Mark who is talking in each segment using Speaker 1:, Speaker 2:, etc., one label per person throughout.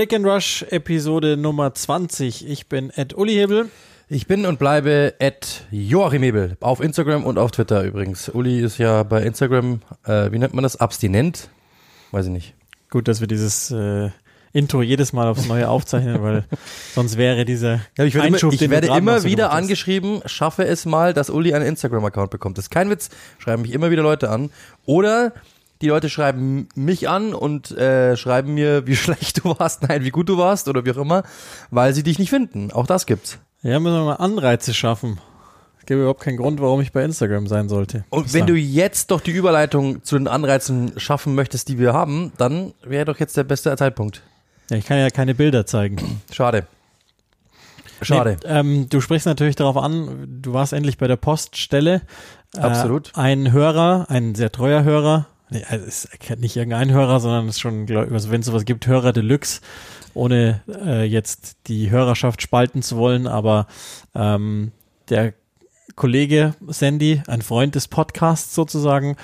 Speaker 1: Click and Rush Episode Nummer 20. Ich bin Ed Uli Hebel.
Speaker 2: Ich bin und bleibe Ed Joachim Hebel. Auf Instagram und auf Twitter übrigens. Uli ist ja bei Instagram, äh, wie nennt man das? Abstinent? Weiß ich nicht.
Speaker 1: Gut, dass wir dieses äh, Intro jedes Mal aufs Neue aufzeichnen, weil sonst wäre dieser
Speaker 2: Ja, ich werde
Speaker 1: Einschub,
Speaker 2: immer, ich werde immer wieder angeschrieben, schaffe es mal, dass Uli einen Instagram-Account bekommt. Das ist kein Witz. Schreiben mich immer wieder Leute an. Oder die Leute schreiben mich an und äh, schreiben mir, wie schlecht du warst, nein, wie gut du warst oder wie auch immer, weil sie dich nicht finden. Auch das gibt's.
Speaker 1: Ja, müssen wir mal Anreize schaffen. Es gibt überhaupt keinen Grund, warum ich bei Instagram sein sollte.
Speaker 2: Und wenn du jetzt doch die Überleitung zu den Anreizen schaffen möchtest, die wir haben, dann wäre doch jetzt der beste Zeitpunkt.
Speaker 1: ja, ich kann ja keine Bilder zeigen.
Speaker 2: Schade. Schade.
Speaker 1: Nee, ähm, du sprichst natürlich darauf an, du warst endlich bei der Poststelle. Äh,
Speaker 2: Absolut.
Speaker 1: Ein Hörer, ein sehr treuer Hörer, nee, also es ist nicht irgendein Hörer, sondern es ist schon, also wenn es sowas gibt, Hörer Deluxe, ohne äh, jetzt die Hörerschaft spalten zu wollen, aber ähm, der Kollege Sandy, ein Freund des Podcasts sozusagen,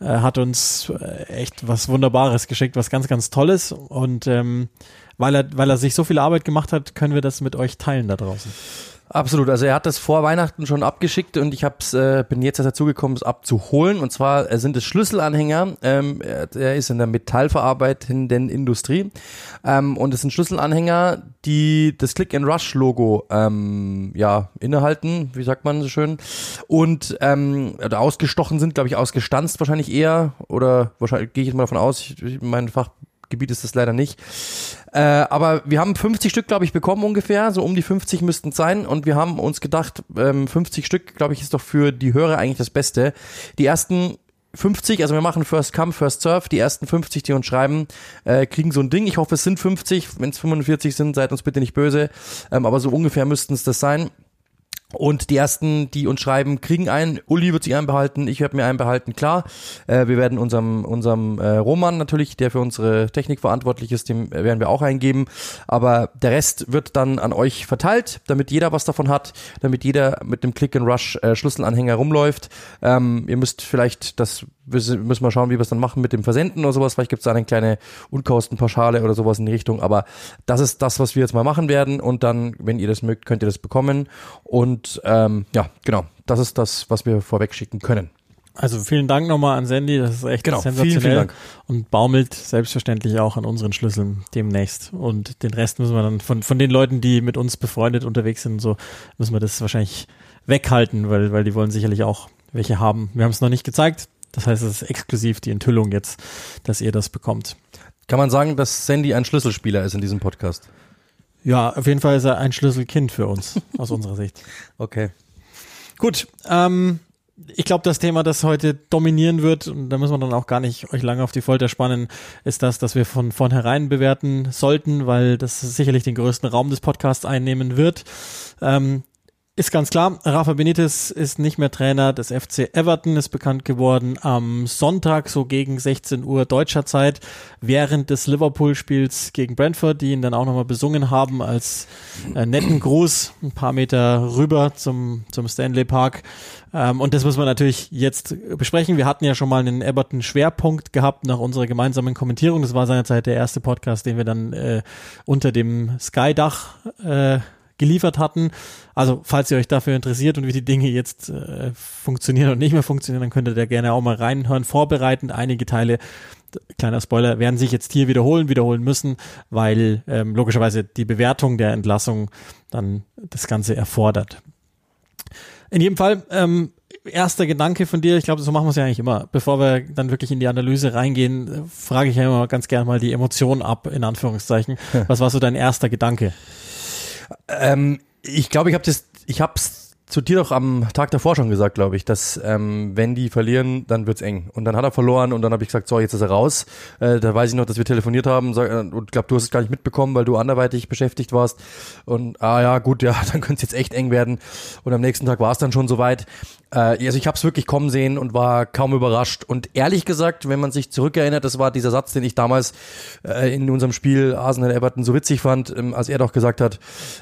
Speaker 1: äh, hat uns äh, echt was Wunderbares geschickt, was ganz, ganz Tolles. Und ähm, weil er, weil er sich so viel Arbeit gemacht hat, können wir das mit euch teilen da draußen.
Speaker 2: Absolut. Also er hat das vor Weihnachten schon abgeschickt und ich hab's, äh, bin jetzt dazugekommen, es abzuholen. Und zwar äh, sind es Schlüsselanhänger. Ähm, er, er ist in der metallverarbeitenden Industrie. Ähm, und es sind Schlüsselanhänger, die das Click-and-Rush-Logo ähm, ja, innehalten, wie sagt man so schön. Und ähm, oder ausgestochen sind, glaube ich, ausgestanzt wahrscheinlich eher. Oder wahrscheinlich gehe ich jetzt mal davon aus, ich, mein Fachgebiet ist das leider nicht. Äh, aber wir haben 50 Stück, glaube ich, bekommen ungefähr. So um die 50 müssten es sein. Und wir haben uns gedacht, ähm, 50 Stück, glaube ich, ist doch für die Hörer eigentlich das Beste. Die ersten 50, also wir machen First Come, First Serve. Die ersten 50, die uns schreiben, äh, kriegen so ein Ding. Ich hoffe, es sind 50. Wenn es 45 sind, seid uns bitte nicht böse. Ähm, aber so ungefähr müssten es das sein. Und die ersten, die uns schreiben, kriegen einen. Uli wird sich einen behalten, ich werde mir einen behalten, klar. Äh, wir werden unserem, unserem äh, Roman natürlich, der für unsere Technik verantwortlich ist, dem äh, werden wir auch eingeben. Aber der Rest wird dann an euch verteilt, damit jeder was davon hat, damit jeder mit dem Click-and-Rush äh, Schlüsselanhänger rumläuft. Ähm, ihr müsst vielleicht, das müssen wir schauen, wie wir es dann machen mit dem Versenden oder sowas. Vielleicht gibt es da eine kleine Unkostenpauschale oder sowas in die Richtung. Aber das ist das, was wir jetzt mal machen werden. Und dann, wenn ihr das mögt, könnt ihr das bekommen. Und ähm, ja, genau, das ist das, was wir vorweg schicken können.
Speaker 1: Also vielen Dank nochmal an Sandy, das ist echt
Speaker 2: Genau,
Speaker 1: sensationell.
Speaker 2: vielen, vielen Dank.
Speaker 1: Und baumelt selbstverständlich auch an unseren Schlüsseln demnächst. Und den Rest müssen wir dann von, von den Leuten, die mit uns befreundet unterwegs sind und so, müssen wir das wahrscheinlich weghalten, weil, weil die wollen sicherlich auch welche haben. Wir haben es noch nicht gezeigt. Das heißt, es ist exklusiv die Enthüllung jetzt, dass ihr das bekommt.
Speaker 2: Kann man sagen, dass Sandy ein Schlüsselspieler ist in diesem Podcast?
Speaker 1: Ja, auf jeden Fall ist er ein Schlüsselkind für uns, aus unserer Sicht.
Speaker 2: Okay.
Speaker 1: Gut, ähm, ich glaube, das Thema, das heute dominieren wird, und da müssen wir dann auch gar nicht euch lange auf die Folter spannen, ist das, dass wir von vornherein bewerten sollten, weil das sicherlich den größten Raum des Podcasts einnehmen wird. Ähm, ist ganz klar, Rafa Benitez ist nicht mehr Trainer des FC Everton, ist bekannt geworden am Sonntag, so gegen 16 Uhr deutscher Zeit, während des Liverpool-Spiels gegen Brentford, die ihn dann auch nochmal besungen haben als äh, netten Gruß, ein paar Meter rüber zum, zum Stanley Park. Ähm, und das müssen wir natürlich jetzt besprechen. Wir hatten ja schon mal einen Everton-Schwerpunkt gehabt nach unserer gemeinsamen Kommentierung. Das war seinerzeit der erste Podcast, den wir dann äh, unter dem Sky-Dach äh, geliefert hatten. Also, falls ihr euch dafür interessiert und wie die Dinge jetzt äh, funktionieren und nicht mehr funktionieren, dann könnt ihr gerne auch mal reinhören. Vorbereitend einige Teile, kleiner Spoiler, werden sich jetzt hier wiederholen, wiederholen müssen, weil ähm, logischerweise die Bewertung der Entlassung dann das Ganze erfordert. In jedem Fall, ähm, erster Gedanke von dir, ich glaube, so machen wir es ja eigentlich immer. Bevor wir dann wirklich in die Analyse reingehen, frage ich ja immer ganz gerne mal die Emotionen ab, in Anführungszeichen. Was war so dein erster Gedanke?
Speaker 2: Ähm, ich glaube, ich habe das, ich habe es zu dir doch am Tag davor schon gesagt, glaube ich, dass ähm, wenn die verlieren, dann wird's eng. Und dann hat er verloren und dann habe ich gesagt, so, jetzt ist er raus. Äh, da weiß ich noch, dass wir telefoniert haben sag, äh, und glaube, du hast es gar nicht mitbekommen, weil du anderweitig beschäftigt warst. Und ah ja, gut, ja, dann könnte es jetzt echt eng werden. Und am nächsten Tag war es dann schon soweit. Äh, also ich habe es wirklich kommen sehen und war kaum überrascht. Und ehrlich gesagt, wenn man sich zurückerinnert, das war dieser Satz, den ich damals äh, in unserem Spiel Arsenal Everton so witzig fand, ähm, als er doch gesagt hat,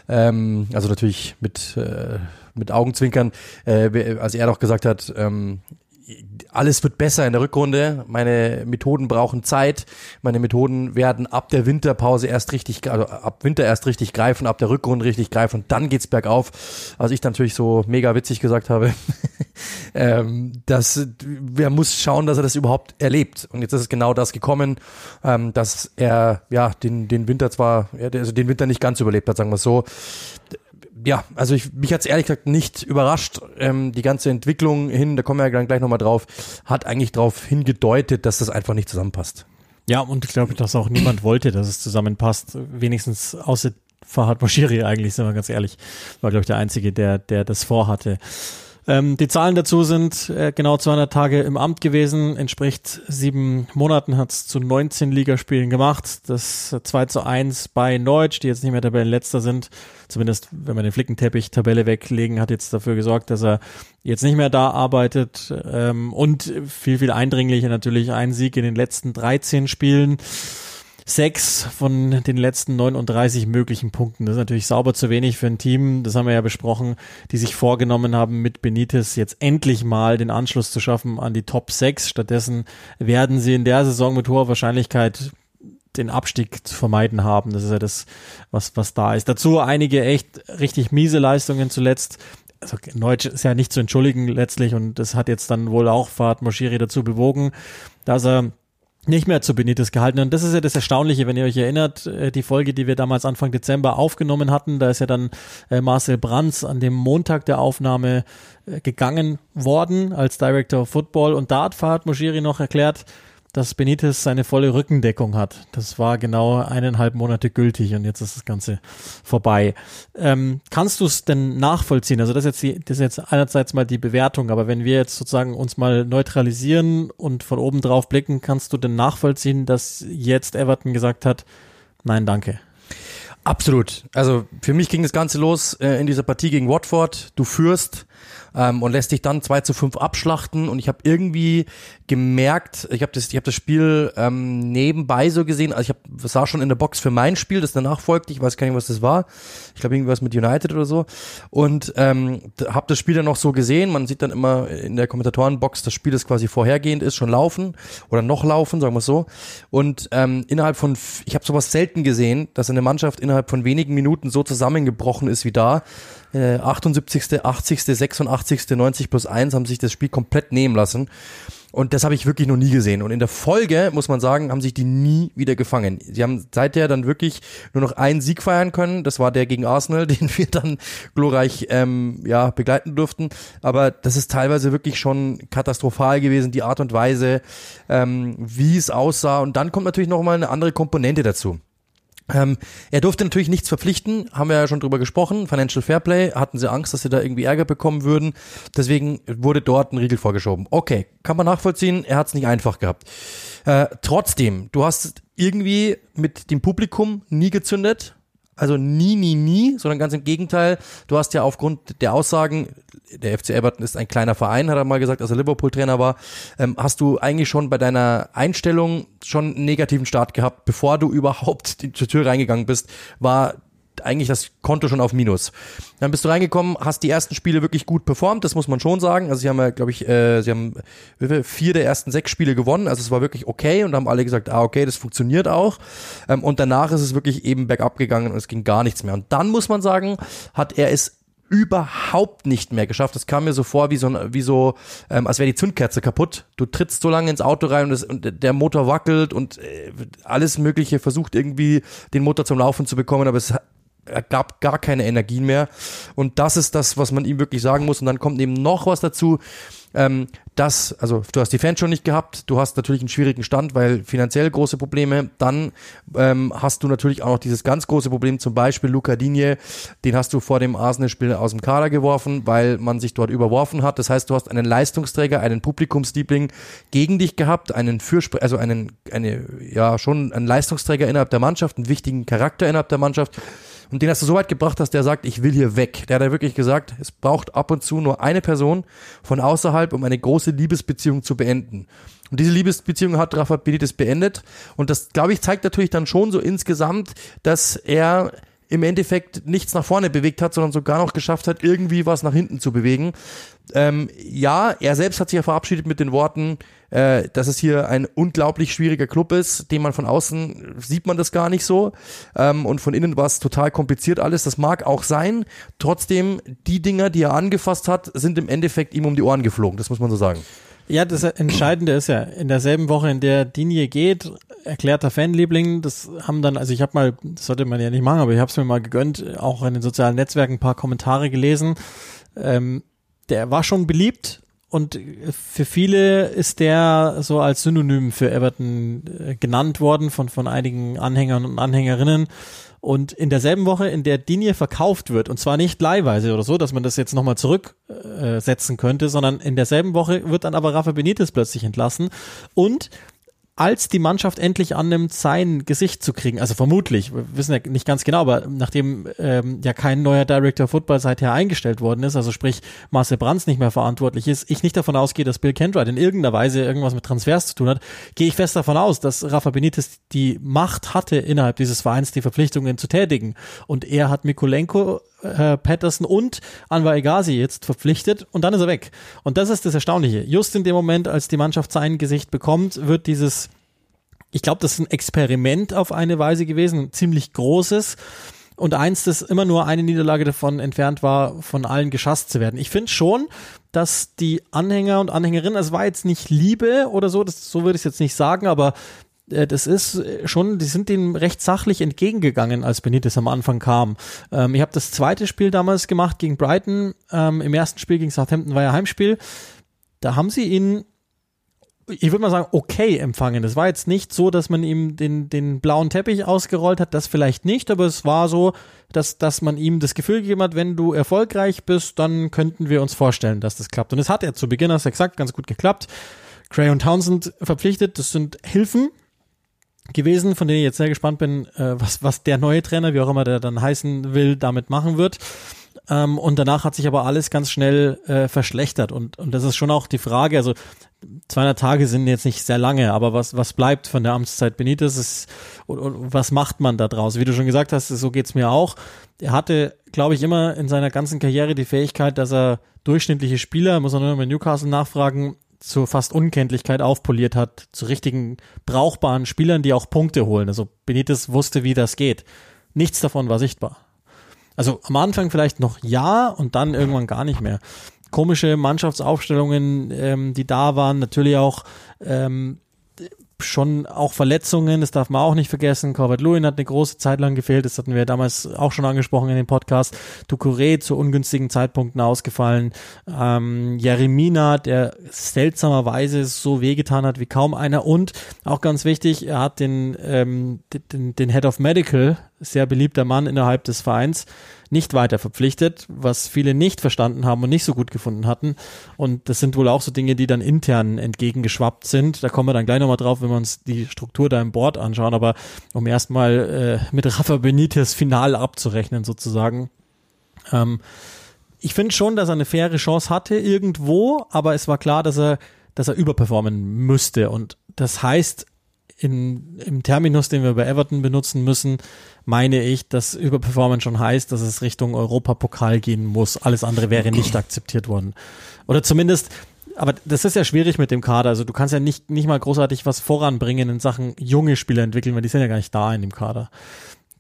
Speaker 2: ähm, also natürlich mit äh, mit Augenzwinkern, äh, als er doch gesagt hat, ähm, alles wird besser in der Rückrunde. Meine Methoden brauchen Zeit. Meine Methoden werden ab der Winterpause erst richtig, also ab Winter erst richtig greifen, ab der Rückrunde richtig greifen und dann geht's bergauf. Also ich natürlich so mega witzig gesagt habe, ähm, dass wer muss schauen, dass er das überhaupt erlebt. Und jetzt ist es genau das gekommen, ähm, dass er ja den den Winter zwar, also den Winter nicht ganz überlebt hat, sagen wir so ja, also ich, mich hat's ehrlich gesagt nicht überrascht. Ähm, die ganze Entwicklung hin, da kommen wir ja gleich nochmal drauf, hat eigentlich darauf hingedeutet, dass das einfach nicht zusammenpasst.
Speaker 1: Ja, und ich glaube, dass auch niemand wollte, dass es zusammenpasst. Wenigstens außer Fahad Moshiri eigentlich, sind wir ganz ehrlich. War, glaube ich, der Einzige, der, der das vorhatte. Ähm, die Zahlen dazu sind äh, genau 200 Tage im Amt gewesen, entspricht sieben Monaten, hat es zu 19 Ligaspielen gemacht. Das 2 zu 1 bei Neutsch, die jetzt nicht mehr Tabellenletzter sind, zumindest wenn wir den Flickenteppich-Tabelle weglegen, hat jetzt dafür gesorgt, dass er jetzt nicht mehr da arbeitet. Ähm, und viel, viel eindringlicher natürlich ein Sieg in den letzten 13 Spielen sechs von den letzten 39 möglichen Punkten. Das ist natürlich sauber zu wenig für ein Team, das haben wir ja besprochen, die sich vorgenommen haben, mit Benitez jetzt endlich mal den Anschluss zu schaffen an die Top 6. Stattdessen werden sie in der Saison mit hoher Wahrscheinlichkeit den Abstieg zu vermeiden haben. Das ist ja das, was, was da ist. Dazu einige echt richtig miese Leistungen zuletzt. Also Neutsch ist ja nicht zu entschuldigen letztlich und das hat jetzt dann wohl auch Fahrt Moschiri dazu bewogen, dass er nicht mehr zu Benitez gehalten. Und das ist ja das Erstaunliche, wenn ihr euch erinnert, äh, die Folge, die wir damals Anfang Dezember aufgenommen hatten, da ist ja dann äh, Marcel Brands an dem Montag der Aufnahme äh, gegangen worden als Director of Football und da hat Fahad Moshiri noch erklärt, dass Benitez seine volle Rückendeckung hat. Das war genau eineinhalb Monate gültig und jetzt ist das Ganze vorbei. Ähm, kannst du es denn nachvollziehen? Also das ist, jetzt die, das ist jetzt einerseits mal die Bewertung, aber wenn wir jetzt sozusagen uns mal neutralisieren und von oben drauf blicken, kannst du denn nachvollziehen, dass jetzt Everton gesagt hat, nein, danke?
Speaker 2: Absolut. Also für mich ging das Ganze los äh, in dieser Partie gegen Watford. Du führst ähm, und lässt dich dann 2 zu 5 abschlachten. Und ich habe irgendwie gemerkt, ich habe das, ich hab das Spiel ähm, nebenbei so gesehen, also ich hab, sah schon in der Box für mein Spiel, das danach folgte, ich weiß gar nicht, was das war. Ich glaube irgendwas mit United oder so. Und ähm, habe das Spiel dann noch so gesehen. Man sieht dann immer in der Kommentatorenbox, das Spiel, das quasi vorhergehend ist, schon laufen oder noch laufen, sagen wir so. Und ähm, innerhalb von, ich habe sowas selten gesehen, dass eine Mannschaft innerhalb von wenigen Minuten so zusammengebrochen ist wie da. 78., 80., 86., 90 plus 1 haben sich das Spiel komplett nehmen lassen. Und das habe ich wirklich noch nie gesehen. Und in der Folge, muss man sagen, haben sich die nie wieder gefangen. Sie haben seither dann wirklich nur noch einen Sieg feiern können. Das war der gegen Arsenal, den wir dann glorreich ähm, ja, begleiten durften. Aber das ist teilweise wirklich schon katastrophal gewesen, die Art und Weise, ähm, wie es aussah. Und dann kommt natürlich noch mal eine andere Komponente dazu. Ähm, er durfte natürlich nichts verpflichten, haben wir ja schon drüber gesprochen. Financial Fairplay, hatten sie Angst, dass sie da irgendwie Ärger bekommen würden. Deswegen wurde dort ein Riegel vorgeschoben. Okay, kann man nachvollziehen, er hat es nicht einfach gehabt. Äh, trotzdem, du hast irgendwie mit dem Publikum nie gezündet. Also nie, nie, nie, sondern ganz im Gegenteil. Du hast ja aufgrund der Aussagen, der FC Everton ist ein kleiner Verein, hat er mal gesagt, als er Liverpool-Trainer war, ähm, hast du eigentlich schon bei deiner Einstellung schon einen negativen Start gehabt, bevor du überhaupt die, zur Tür reingegangen bist, war eigentlich das Konto schon auf Minus. Dann bist du reingekommen, hast die ersten Spiele wirklich gut performt, das muss man schon sagen. Also sie haben ja, glaube ich, äh, sie haben vier der ersten sechs Spiele gewonnen, also es war wirklich okay und haben alle gesagt, ah okay, das funktioniert auch. Ähm, und danach ist es wirklich eben bergab gegangen und es ging gar nichts mehr. Und dann muss man sagen, hat er es überhaupt nicht mehr geschafft. Das kam mir so vor wie so, wie so ähm, als wäre die Zündkerze kaputt. Du trittst so lange ins Auto rein und, das, und der Motor wackelt und äh, alles Mögliche versucht irgendwie den Motor zum Laufen zu bekommen, aber es er gab gar keine Energien mehr. Und das ist das, was man ihm wirklich sagen muss. Und dann kommt eben noch was dazu. Ähm, das, also du hast die Fans schon nicht gehabt, du hast natürlich einen schwierigen Stand, weil finanziell große Probleme. Dann ähm, hast du natürlich auch noch dieses ganz große Problem, zum Beispiel Luca Digne, den hast du vor dem Arsenal-Spiel aus dem Kader geworfen, weil man sich dort überworfen hat. Das heißt, du hast einen Leistungsträger, einen Publikumsliebling gegen dich gehabt, einen Fürspre also einen, eine, ja, schon einen Leistungsträger innerhalb der Mannschaft, einen wichtigen Charakter innerhalb der Mannschaft und den hast du so weit gebracht, dass der sagt, ich will hier weg. Der hat ja wirklich gesagt, es braucht ab und zu nur eine Person von außerhalb, um eine große Liebesbeziehung zu beenden. Und diese Liebesbeziehung hat Rafa Benitez beendet. Und das, glaube ich, zeigt natürlich dann schon so insgesamt, dass er im Endeffekt nichts nach vorne bewegt hat, sondern sogar noch geschafft hat, irgendwie was nach hinten zu bewegen. Ähm, ja, er selbst hat sich ja verabschiedet mit den Worten, äh, dass es hier ein unglaublich schwieriger Club ist, den man von außen sieht man das gar nicht so ähm, und von innen war es total kompliziert alles. Das mag auch sein. Trotzdem, die Dinger, die er angefasst hat, sind im Endeffekt ihm um die Ohren geflogen. Das muss man so sagen.
Speaker 1: Ja, das Entscheidende ist ja, in derselben Woche, in der Dinie geht, erklärter Fanliebling, das haben dann, also ich habe mal, das sollte man ja nicht machen, aber ich habe es mir mal gegönnt, auch in den sozialen Netzwerken ein paar Kommentare gelesen. Ähm, der war schon beliebt und für viele ist der so als Synonym für Everton äh, genannt worden von, von einigen Anhängern und Anhängerinnen. Und in derselben Woche, in der Dinie verkauft wird, und zwar nicht leihweise oder so, dass man das jetzt nochmal zurücksetzen äh, könnte, sondern in derselben Woche wird dann aber Rafa Benitez plötzlich entlassen. Und als die Mannschaft endlich annimmt, sein Gesicht zu kriegen, also vermutlich, wir wissen ja nicht ganz genau, aber nachdem ähm, ja kein neuer Director Football seither eingestellt worden ist, also sprich Marcel Brands nicht mehr verantwortlich ist, ich nicht davon ausgehe, dass Bill Kenwright in irgendeiner Weise irgendwas mit Transfers zu tun hat, gehe ich fest davon aus, dass Rafa Benitez die Macht hatte, innerhalb dieses Vereins die Verpflichtungen zu tätigen. Und er hat Mikulenko äh, Patterson und Anwar Egazi jetzt verpflichtet und dann ist er weg. Und das ist das Erstaunliche. Just in dem Moment, als die Mannschaft sein Gesicht bekommt, wird dieses, ich glaube, das ist ein Experiment auf eine Weise gewesen, ein ziemlich großes. Und eins, das immer nur eine Niederlage davon entfernt war, von allen geschasst zu werden. Ich finde schon, dass die Anhänger und Anhängerinnen, es war jetzt nicht Liebe oder so, das, so würde ich es jetzt nicht sagen, aber das ist schon, die sind dem recht sachlich entgegengegangen, als Benitez am Anfang kam. Ähm, ich habe das zweite Spiel damals gemacht gegen Brighton. Ähm, Im ersten Spiel gegen Southampton war ja Heimspiel. Da haben sie ihn, ich würde mal sagen, okay empfangen. Es war jetzt nicht so, dass man ihm den, den blauen Teppich ausgerollt hat, das vielleicht nicht, aber es war so, dass, dass man ihm das Gefühl gegeben hat, wenn du erfolgreich bist, dann könnten wir uns vorstellen, dass das klappt. Und es hat ja zu Beginn, hast du gesagt, ganz gut geklappt. Cray und Townsend verpflichtet, das sind Hilfen, gewesen, von denen ich jetzt sehr gespannt bin, äh, was, was der neue Trainer, wie auch immer der dann heißen will, damit machen wird. Ähm, und danach hat sich aber alles ganz schnell äh, verschlechtert. Und, und das ist schon auch die Frage, also 200 Tage sind jetzt nicht sehr lange, aber was, was bleibt von der Amtszeit Benitez ist, und, und was macht man da draus? Wie du schon gesagt hast, so geht's mir auch. Er hatte, glaube ich, immer in seiner ganzen Karriere die Fähigkeit, dass er durchschnittliche Spieler, muss man nur mit Newcastle nachfragen, zur fast Unkenntlichkeit aufpoliert hat, zu richtigen brauchbaren Spielern, die auch Punkte holen. Also Benitez wusste, wie das geht. Nichts davon war sichtbar. Also am Anfang vielleicht noch ja und dann irgendwann gar nicht mehr. Komische Mannschaftsaufstellungen, ähm, die da waren, natürlich auch ähm, schon auch Verletzungen, das darf man auch nicht vergessen. Corbett Lewin hat eine große Zeit lang gefehlt, das hatten wir damals auch schon angesprochen in dem Podcast. Ducouré zu ungünstigen Zeitpunkten ausgefallen. Ähm, Jeremina, der seltsamerweise so wehgetan hat wie kaum einer. Und auch ganz wichtig, er hat den, ähm, den, den Head of Medical, sehr beliebter Mann innerhalb des Vereins, nicht weiter verpflichtet, was viele nicht verstanden haben und nicht so gut gefunden hatten. Und das sind wohl auch so Dinge, die dann intern entgegengeschwappt sind. Da kommen wir dann gleich nochmal drauf, wenn wir uns die Struktur da im Board anschauen. Aber um erstmal äh, mit Rafa Benitez final abzurechnen sozusagen. Ähm, ich finde schon, dass er eine faire Chance hatte irgendwo, aber es war klar, dass er, dass er überperformen müsste. Und das heißt, in, im Terminus, den wir bei Everton benutzen müssen, meine ich, dass Überperformance schon heißt, dass es Richtung Europapokal gehen muss. Alles andere wäre nicht akzeptiert worden. Oder zumindest, aber das ist ja schwierig mit dem Kader. Also du kannst ja nicht, nicht mal großartig was voranbringen in Sachen junge Spieler entwickeln, weil die sind ja gar nicht da in dem Kader.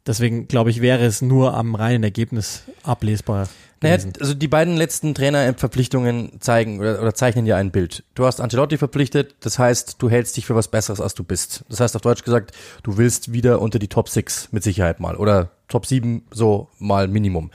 Speaker 1: Deswegen glaube ich, wäre es nur am reinen Ergebnis ablesbar.
Speaker 2: Naja, also die beiden letzten Trainerverpflichtungen zeigen oder, oder zeichnen ja ein Bild. Du hast Ancelotti verpflichtet, das heißt, du hältst dich für was Besseres, als du bist. Das heißt auf Deutsch gesagt, du willst wieder unter die Top 6 mit Sicherheit mal oder Top 7 so mal Minimum.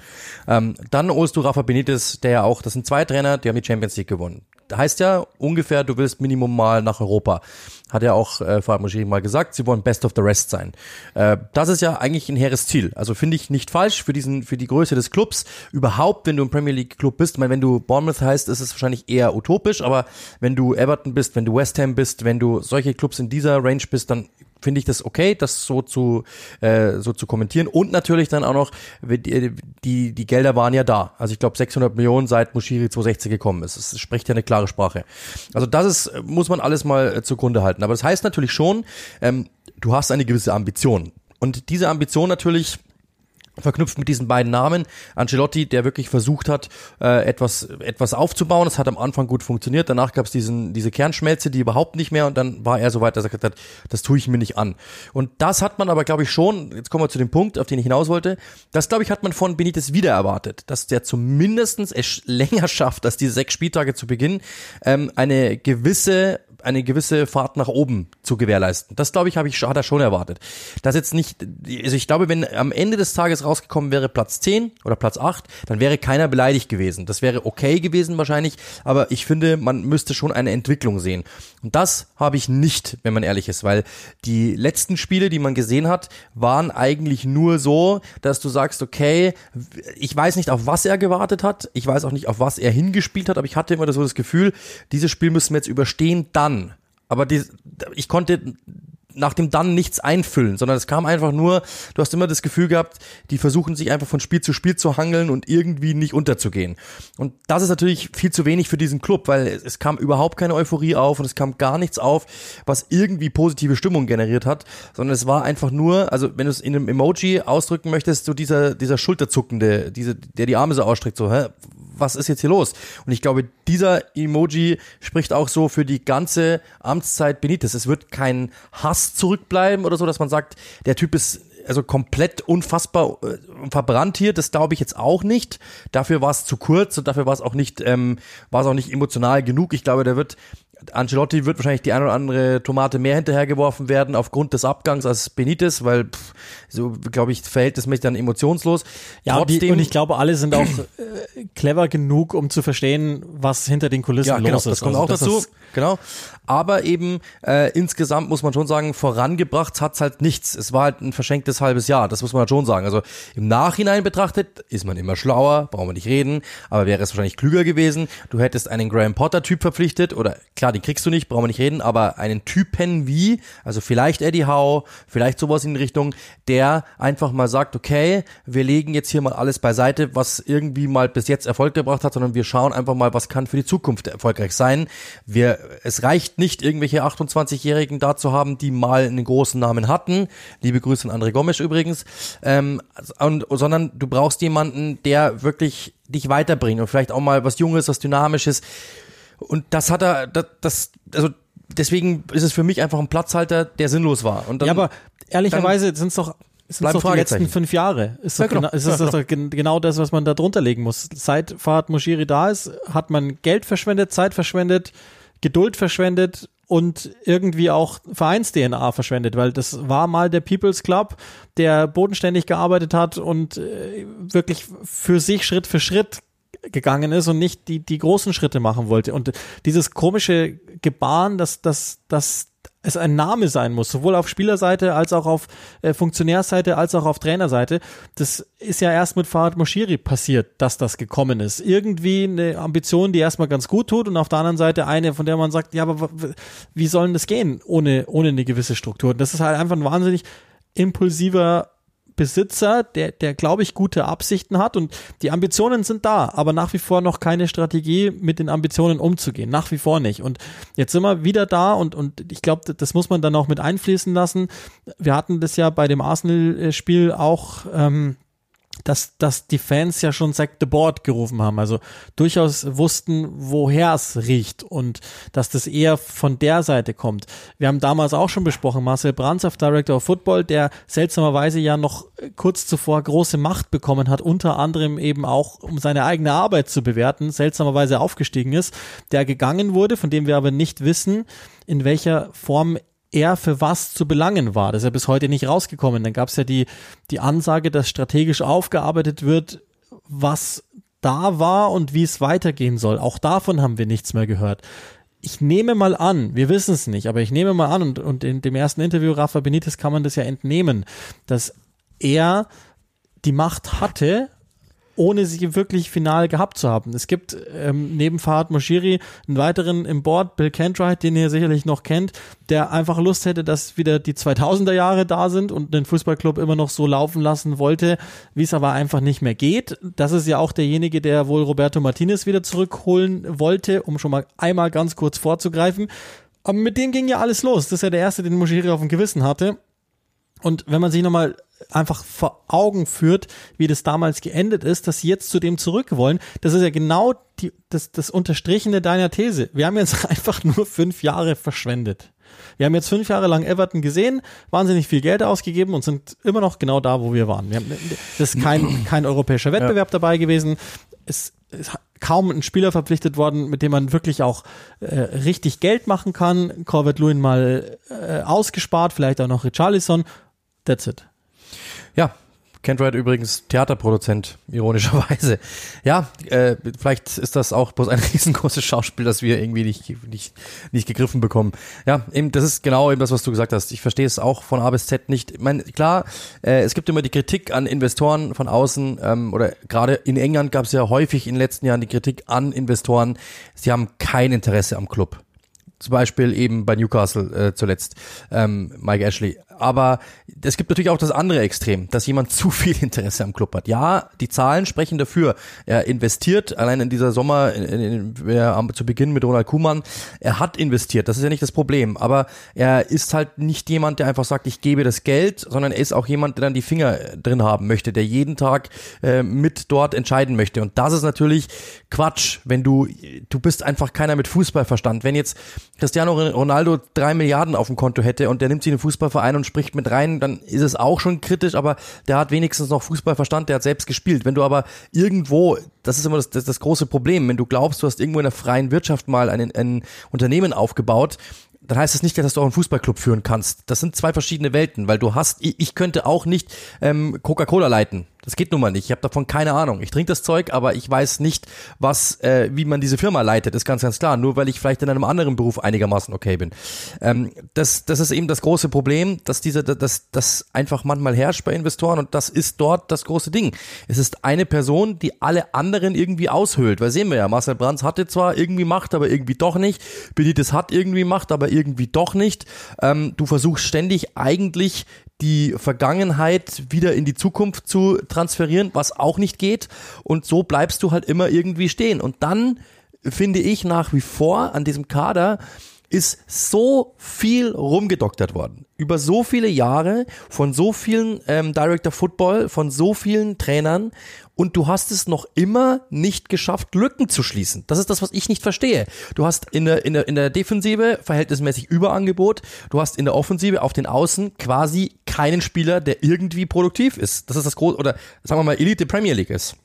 Speaker 2: Ähm, dann holst du Rafa Benitez, der ja auch, das sind zwei Trainer, die haben die Champions League gewonnen heißt ja ungefähr, du willst Minimum mal nach Europa. Hat ja auch äh, Fahad Moschiri mal gesagt, sie wollen Best of the Rest sein. Äh, das ist ja eigentlich ein hehres Ziel. Also finde ich nicht falsch für diesen, für die Größe des Clubs. Überhaupt, wenn du im Premier League Club bist, ich meine, wenn du Bournemouth heißt, ist es wahrscheinlich eher utopisch, aber wenn du Everton bist, wenn du West Ham bist, wenn du solche Clubs in dieser Range bist, dann finde ich das okay, das so zu äh, so zu kommentieren und natürlich dann auch noch die die, die Gelder waren ja da. Also ich glaube 600 Millionen seit Mushiri 260 gekommen ist. Das spricht ja eine klare Sprache. Also das ist muss man alles mal äh, zugrunde halten. Aber das heißt natürlich schon, ähm, du hast eine gewisse Ambition und diese Ambition natürlich verknüpft mit diesen beiden Namen. Ancelotti, der wirklich versucht hat, äh, etwas, etwas aufzubauen. Das hat am Anfang gut funktioniert. Danach gab es diese Kernschmelze, die überhaupt nicht mehr. Und dann war er so weit, dass er gesagt hat, das tue ich mir nicht an. Und das hat man aber, glaube ich, schon, jetzt kommen wir zu dem Punkt, auf den ich hinaus wollte, das, glaube ich, hat man von Benitez wieder erwartet, dass der zumindestens es länger schafft, als diese sechs Spieltage zu Beginn, ähm, eine gewisse eine gewisse Fahrt nach oben zu gewährleisten. Das glaube ich, habe ich hat er schon erwartet. Das jetzt nicht also ich glaube, wenn am Ende des Tages rausgekommen wäre Platz 10 oder Platz 8, dann wäre keiner beleidigt gewesen. Das wäre okay gewesen wahrscheinlich, aber ich finde, man müsste schon eine Entwicklung sehen. Und das habe ich nicht, wenn man ehrlich ist, weil die letzten Spiele, die man gesehen hat, waren eigentlich nur so, dass du sagst, okay, ich weiß nicht, auf was er gewartet hat, ich weiß auch nicht, auf was er hingespielt hat, aber ich hatte immer so das Gefühl, dieses Spiel müssen wir jetzt überstehen, dann dann. Aber die, ich konnte nach dem dann nichts einfüllen, sondern es kam einfach nur, du hast immer das Gefühl gehabt, die versuchen sich einfach von Spiel zu Spiel zu hangeln und irgendwie nicht unterzugehen. Und das ist natürlich viel zu wenig für diesen Club, weil es kam überhaupt keine Euphorie auf und es kam gar nichts auf, was irgendwie positive Stimmung generiert hat, sondern es war einfach nur, also wenn du es in einem Emoji ausdrücken möchtest, so dieser, dieser Schulterzuckende, diese, der die Arme so ausstreckt, so, hä, was ist jetzt hier los? Und ich glaube, dieser Emoji spricht auch so für die ganze Amtszeit Benitez. Es wird kein Hass zurückbleiben oder so, dass man sagt, der Typ ist also komplett unfassbar äh, verbrannt hier, das glaube ich jetzt auch nicht. Dafür war es zu kurz und dafür war es auch nicht, ähm, war es auch nicht emotional genug. Ich glaube, der wird Ancelotti wird wahrscheinlich die eine oder andere Tomate mehr hinterhergeworfen werden aufgrund des Abgangs als Benitez, weil pff, so glaube ich verhältnismäßig dann emotionslos.
Speaker 1: Ja, Trotzdem, die, und ich glaube, alle sind auch äh, clever genug, um zu verstehen, was hinter den Kulissen ja,
Speaker 2: genau,
Speaker 1: los ist.
Speaker 2: Das kommt also, auch dazu. Genau. Aber eben äh, insgesamt muss man schon sagen, vorangebracht hat's halt nichts. Es war halt ein verschenktes halbes Jahr. Das muss man halt schon sagen. Also im Nachhinein betrachtet ist man immer schlauer, brauchen wir nicht reden. Aber wäre es wahrscheinlich klüger gewesen. Du hättest einen Graham Potter Typ verpflichtet oder klar klar, den kriegst du nicht, brauchen wir nicht reden, aber einen Typen wie, also vielleicht Eddie Howe, vielleicht sowas in die Richtung, der einfach mal sagt, okay, wir legen jetzt hier mal alles beiseite, was irgendwie mal bis jetzt Erfolg gebracht hat, sondern wir schauen einfach mal, was kann für die Zukunft erfolgreich sein. Wir, es reicht nicht, irgendwelche 28-Jährigen da zu haben, die mal einen großen Namen hatten. Liebe Grüße an André Gomes übrigens. Ähm, und, sondern du brauchst jemanden, der wirklich dich weiterbringt und vielleicht auch mal was Junges, was Dynamisches. Und das hat er, das, das also deswegen ist es für mich einfach ein Platzhalter, der sinnlos war. Dann,
Speaker 1: ja, aber ehrlicherweise sind es doch sind doch die letzten fünf Jahre. Ist, ja, genau. ist das, ja, genau. genau das, was man da drunter legen muss. Seit Fahad Moshiri da ist, hat man Geld verschwendet, Zeit verschwendet, Geduld verschwendet und irgendwie auch Vereins-DNA verschwendet, weil das war mal der People's Club, der bodenständig gearbeitet hat und äh, wirklich für sich Schritt für Schritt gegangen ist und nicht die, die großen Schritte machen wollte. Und dieses komische Gebaren, dass, dass, dass es ein Name sein muss, sowohl auf Spielerseite als auch auf äh, Funktionärseite als auch auf Trainerseite. Das ist ja erst mit Farhad Moshiri passiert, dass das gekommen ist. Irgendwie eine Ambition, die erstmal ganz gut tut und auf der anderen Seite eine, von der man sagt, ja, aber wie soll denn das gehen ohne, ohne eine gewisse Struktur? Das ist halt einfach ein wahnsinnig impulsiver Besitzer, der, der glaube ich, gute Absichten hat und die Ambitionen sind da, aber nach wie vor noch keine Strategie, mit den Ambitionen umzugehen. Nach wie vor nicht. Und jetzt sind wir wieder da und, und ich glaube, das muss man dann auch mit einfließen lassen. Wir hatten das ja bei dem Arsenal-Spiel auch, ähm, dass, dass die Fans ja schon Sack the Board gerufen haben, also durchaus wussten, woher es riecht und dass das eher von der Seite kommt. Wir haben damals auch schon besprochen, Marcel Brandsaf, Director of Football, der seltsamerweise ja noch kurz zuvor große Macht bekommen hat, unter anderem eben auch, um seine eigene Arbeit zu bewerten, seltsamerweise aufgestiegen ist, der gegangen wurde, von dem wir aber nicht wissen, in welcher Form er für was zu belangen war. Das ist ja bis heute nicht rausgekommen. Dann gab es ja die, die Ansage, dass strategisch aufgearbeitet wird, was da war und wie es weitergehen soll. Auch davon haben wir nichts mehr gehört. Ich nehme mal an, wir wissen es nicht, aber ich nehme mal an, und, und in dem ersten Interview Rafa Benitez kann man das ja entnehmen, dass er die Macht hatte, ohne sie wirklich final gehabt zu haben. Es gibt ähm, neben Fahad Moshiri einen weiteren im Board, Bill Kentright, den ihr sicherlich noch kennt, der einfach Lust hätte, dass wieder die 2000er Jahre da sind und den Fußballclub immer noch so laufen lassen wollte, wie es aber einfach nicht mehr geht. Das ist ja auch derjenige, der wohl Roberto Martinez wieder zurückholen wollte, um schon mal einmal ganz kurz vorzugreifen. Aber mit dem ging ja alles los. Das ist ja der erste, den Moshiri auf dem Gewissen hatte. Und wenn man sich nochmal einfach vor Augen führt, wie das damals geendet ist, dass sie jetzt zu dem zurück wollen. Das ist ja genau die, das, das Unterstrichene deiner These. Wir haben jetzt einfach nur fünf Jahre verschwendet. Wir haben jetzt fünf Jahre lang Everton gesehen, wahnsinnig viel Geld ausgegeben und sind immer noch genau da, wo wir waren. Wir haben, das ist kein, kein europäischer Wettbewerb ja. dabei gewesen. Es ist kaum ein Spieler verpflichtet worden, mit dem man wirklich auch äh, richtig Geld machen kann. Corvette Lewin mal äh, ausgespart, vielleicht auch noch Richarlison. That's it.
Speaker 2: Ja, Kent übrigens Theaterproduzent, ironischerweise. Ja, äh, vielleicht ist das auch bloß ein riesengroßes Schauspiel, das wir irgendwie nicht, nicht, nicht gegriffen bekommen. Ja, eben, das ist genau eben das, was du gesagt hast. Ich verstehe es auch von A bis Z nicht. Ich meine, klar, äh, es gibt immer die Kritik an Investoren von außen, ähm, oder gerade in England gab es ja häufig in den letzten Jahren die Kritik an Investoren, sie haben kein Interesse am Club. Zum Beispiel eben bei Newcastle äh, zuletzt, ähm, Mike Ashley aber es gibt natürlich auch das andere Extrem, dass jemand zu viel Interesse am Club hat. Ja, die Zahlen sprechen dafür. Er investiert, allein in dieser Sommer, in, in, in, zu Beginn mit Ronald Kuhmann, er hat investiert, das ist ja nicht das Problem, aber er ist halt nicht jemand, der einfach sagt, ich gebe das Geld, sondern er ist auch jemand, der dann die Finger drin haben möchte, der jeden Tag äh, mit dort entscheiden möchte. Und das ist natürlich Quatsch, wenn du, du bist einfach keiner mit Fußballverstand. Wenn jetzt Cristiano Ronaldo drei Milliarden auf dem Konto hätte und der nimmt sich einen Fußballverein und spricht mit rein, dann ist es auch schon kritisch, aber der hat wenigstens noch Fußballverstand, der hat selbst gespielt. Wenn du aber irgendwo, das ist immer das, das, das große Problem, wenn du glaubst, du hast irgendwo in der freien Wirtschaft mal ein, ein Unternehmen aufgebaut, dann heißt das nicht, dass du auch einen Fußballclub führen kannst. Das sind zwei verschiedene Welten, weil du hast, ich könnte auch nicht ähm, Coca-Cola leiten. Das geht nun mal nicht. Ich habe davon keine Ahnung. Ich trinke das Zeug, aber ich weiß nicht, was, äh, wie man diese Firma leitet. ist ganz, ganz klar. Nur weil ich vielleicht in einem anderen Beruf einigermaßen okay bin. Ähm, das, das ist eben das große Problem, dass diese, dass das einfach manchmal herrscht bei Investoren und das ist dort das große Ding. Es ist eine Person, die alle anderen irgendwie aushöhlt. Weil sehen wir ja, Marcel Brands hatte zwar irgendwie Macht, aber irgendwie doch nicht. Benitez hat irgendwie Macht, aber irgendwie doch nicht. Ähm, du versuchst ständig eigentlich die Vergangenheit wieder in die Zukunft zu transferieren, was auch nicht geht. Und so bleibst du halt immer irgendwie stehen. Und dann finde ich nach wie vor an diesem Kader ist so viel rumgedoktert worden. Über so viele Jahre von so vielen ähm, Director Football, von so vielen Trainern und du hast es noch immer nicht geschafft, Lücken zu schließen. Das ist das, was ich nicht verstehe. Du hast in der, in der, in der Defensive verhältnismäßig Überangebot. Du hast in der Offensive auf den Außen quasi keinen Spieler, der irgendwie produktiv ist. Das ist das große, oder sagen wir mal Elite Premier League ist.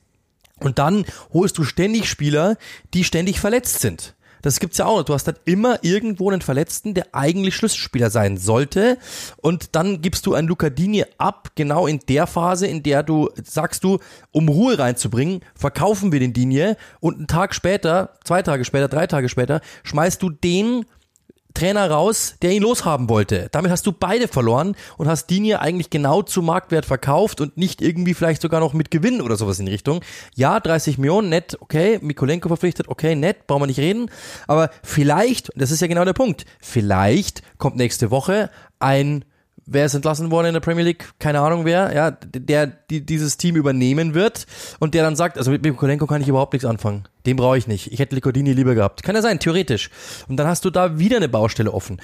Speaker 2: Und dann holst du ständig Spieler, die ständig verletzt sind. Das gibt's ja auch. Du hast dann immer irgendwo einen Verletzten, der eigentlich Schlüsselspieler sein sollte. Und dann gibst du einen Lucadini ab, genau in der Phase, in der du sagst du, um Ruhe reinzubringen, verkaufen wir den Dinie und einen Tag später, zwei Tage später, drei Tage später, schmeißt du den Trainer raus, der ihn loshaben wollte. Damit hast du beide verloren und hast Dinie eigentlich genau zu Marktwert verkauft und nicht irgendwie vielleicht sogar noch mit Gewinn oder sowas in Richtung. Ja, 30 Millionen, nett, okay, Mikolenko verpflichtet, okay, nett, brauchen wir nicht reden. Aber vielleicht, das ist ja genau der Punkt, vielleicht kommt nächste Woche ein wer ist entlassen worden in der Premier League? Keine Ahnung wer, ja, der die, dieses Team übernehmen wird und der dann sagt, also mit Mikolenko kann ich überhaupt nichts anfangen. Den brauche ich nicht. Ich hätte Licodini lieber gehabt. Kann ja sein, theoretisch. Und dann hast du da wieder eine Baustelle offen.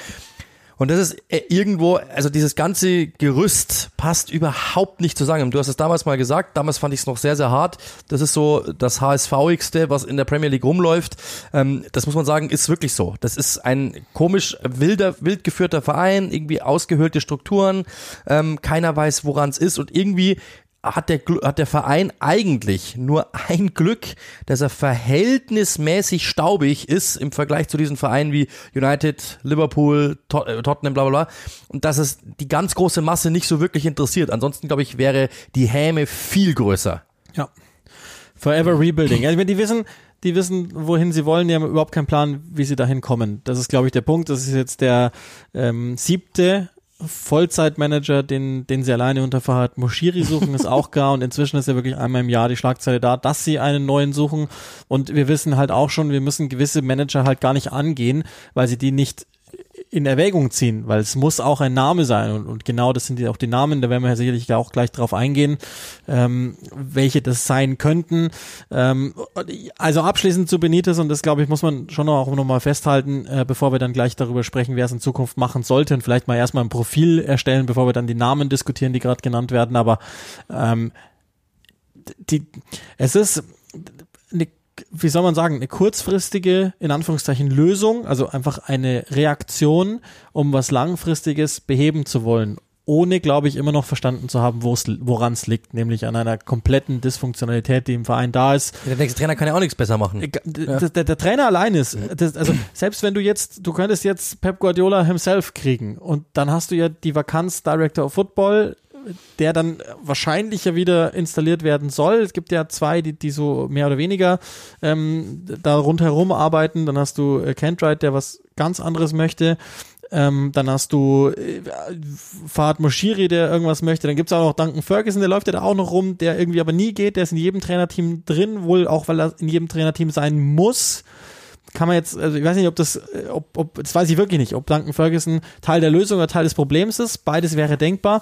Speaker 2: Und das ist äh, irgendwo, also dieses ganze Gerüst passt überhaupt nicht zusammen. Du hast es damals mal gesagt, damals fand ich es noch sehr, sehr hart. Das ist so das HSV-igste, was in der Premier League rumläuft. Ähm, das muss man sagen, ist wirklich so. Das ist ein komisch wilder, wild geführter Verein, irgendwie ausgehöhlte Strukturen, ähm, keiner weiß, woran es ist und irgendwie hat der, hat der Verein eigentlich nur ein Glück, dass er verhältnismäßig staubig ist im Vergleich zu diesen Vereinen wie United, Liverpool, Tot äh, Tottenham, bla bla bla. Und dass es die ganz große Masse nicht so wirklich interessiert. Ansonsten, glaube ich, wäre die Häme viel größer.
Speaker 1: Ja. Forever Rebuilding. Also, die wissen, die wissen, wohin sie wollen, die haben überhaupt keinen Plan, wie sie dahin kommen. Das ist, glaube ich, der Punkt. Das ist jetzt der ähm, siebte Vollzeitmanager, den, den sie alleine unter Fahad Moshiri suchen, ist auch gar und inzwischen ist ja wirklich einmal im Jahr die Schlagzeile da, dass sie einen neuen suchen. Und wir wissen halt auch schon, wir müssen gewisse Manager halt gar nicht angehen, weil sie die nicht in Erwägung ziehen, weil es muss auch ein Name sein und, und genau das sind ja auch die Namen, da werden wir ja sicherlich auch gleich drauf eingehen, ähm, welche das sein könnten. Ähm, also abschließend zu Benitez und das glaube ich muss man schon auch nochmal festhalten, äh, bevor wir dann gleich darüber sprechen, wer es in Zukunft machen sollte und vielleicht mal erstmal ein Profil erstellen, bevor wir dann die Namen diskutieren, die gerade genannt werden, aber ähm, die, es ist wie soll man sagen, eine kurzfristige, in Anführungszeichen, Lösung, also einfach eine Reaktion, um was Langfristiges beheben zu wollen, ohne, glaube ich, immer noch verstanden zu haben, woran es liegt, nämlich an einer kompletten Dysfunktionalität, die im Verein da ist.
Speaker 2: Der nächste Trainer kann ja auch nichts besser machen.
Speaker 1: Der, der, der Trainer allein ist, das, also selbst wenn du jetzt, du könntest jetzt Pep Guardiola himself kriegen und dann hast du ja die Vakanz Director of Football, der dann wahrscheinlich ja wieder installiert werden soll. Es gibt ja zwei, die, die so mehr oder weniger ähm, da rundherum arbeiten. Dann hast du äh, Kentright, der was ganz anderes möchte. Ähm, dann hast du äh, Fahad Moshiri, der irgendwas möchte. Dann gibt's auch noch Duncan Ferguson, der läuft ja da auch noch rum, der irgendwie aber nie geht. Der ist in jedem Trainerteam drin, wohl auch, weil er in jedem Trainerteam sein muss kann man jetzt, also ich weiß nicht, ob das, äh, ob, ob, das weiß ich wirklich nicht, ob Duncan Ferguson Teil der Lösung oder Teil des Problems ist. Beides wäre denkbar.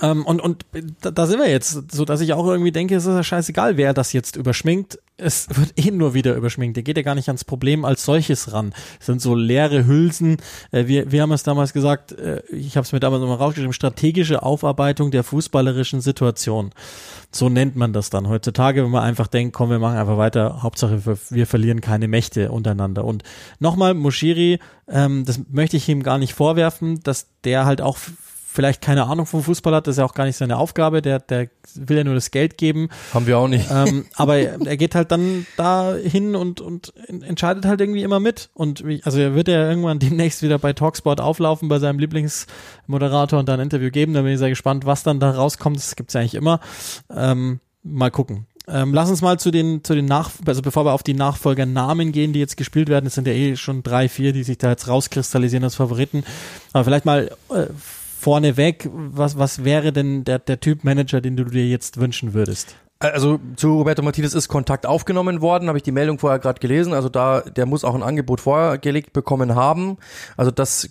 Speaker 1: Ähm, und und da, da, sind wir jetzt, so dass ich auch irgendwie denke, es ist ja scheißegal, wer das jetzt überschminkt. Es wird eh nur wieder überschminkt. Der geht ja gar nicht ans Problem als solches ran. Es sind so leere Hülsen. Äh, wir, wir haben es damals gesagt, äh, ich habe es mir damals nochmal rausgeschrieben, strategische Aufarbeitung der fußballerischen Situation. So nennt man das dann heutzutage, wenn man einfach denkt, komm, wir machen einfach weiter. Hauptsache, wir, wir verlieren keine Mächte untereinander. Und nochmal, Moshiri, ähm, das möchte ich ihm gar nicht vorwerfen, dass der halt auch vielleicht keine Ahnung vom Fußball hat, das ist ja auch gar nicht seine Aufgabe, der, der will ja nur das Geld geben.
Speaker 2: Haben wir auch nicht.
Speaker 1: Ähm, aber er geht halt dann da hin und, und entscheidet halt irgendwie immer mit. Und also er wird ja irgendwann demnächst wieder bei Talksport auflaufen, bei seinem Lieblingsmoderator und da ein Interview geben. Da bin ich sehr gespannt, was dann da rauskommt. Das gibt's ja eigentlich immer. Ähm, mal gucken. Ähm, lass uns mal zu den, zu den Nach, also bevor wir auf die Nachfolgernamen gehen, die jetzt gespielt werden, es sind ja eh schon drei, vier, die sich da jetzt rauskristallisieren als Favoriten. Aber vielleicht mal äh, vorneweg, was, was wäre denn der, der Typ Manager, den du dir jetzt wünschen würdest?
Speaker 2: Also zu Roberto Martinez ist Kontakt aufgenommen worden, habe ich die Meldung vorher gerade gelesen. Also da, der muss auch ein Angebot vorgelegt bekommen haben. Also das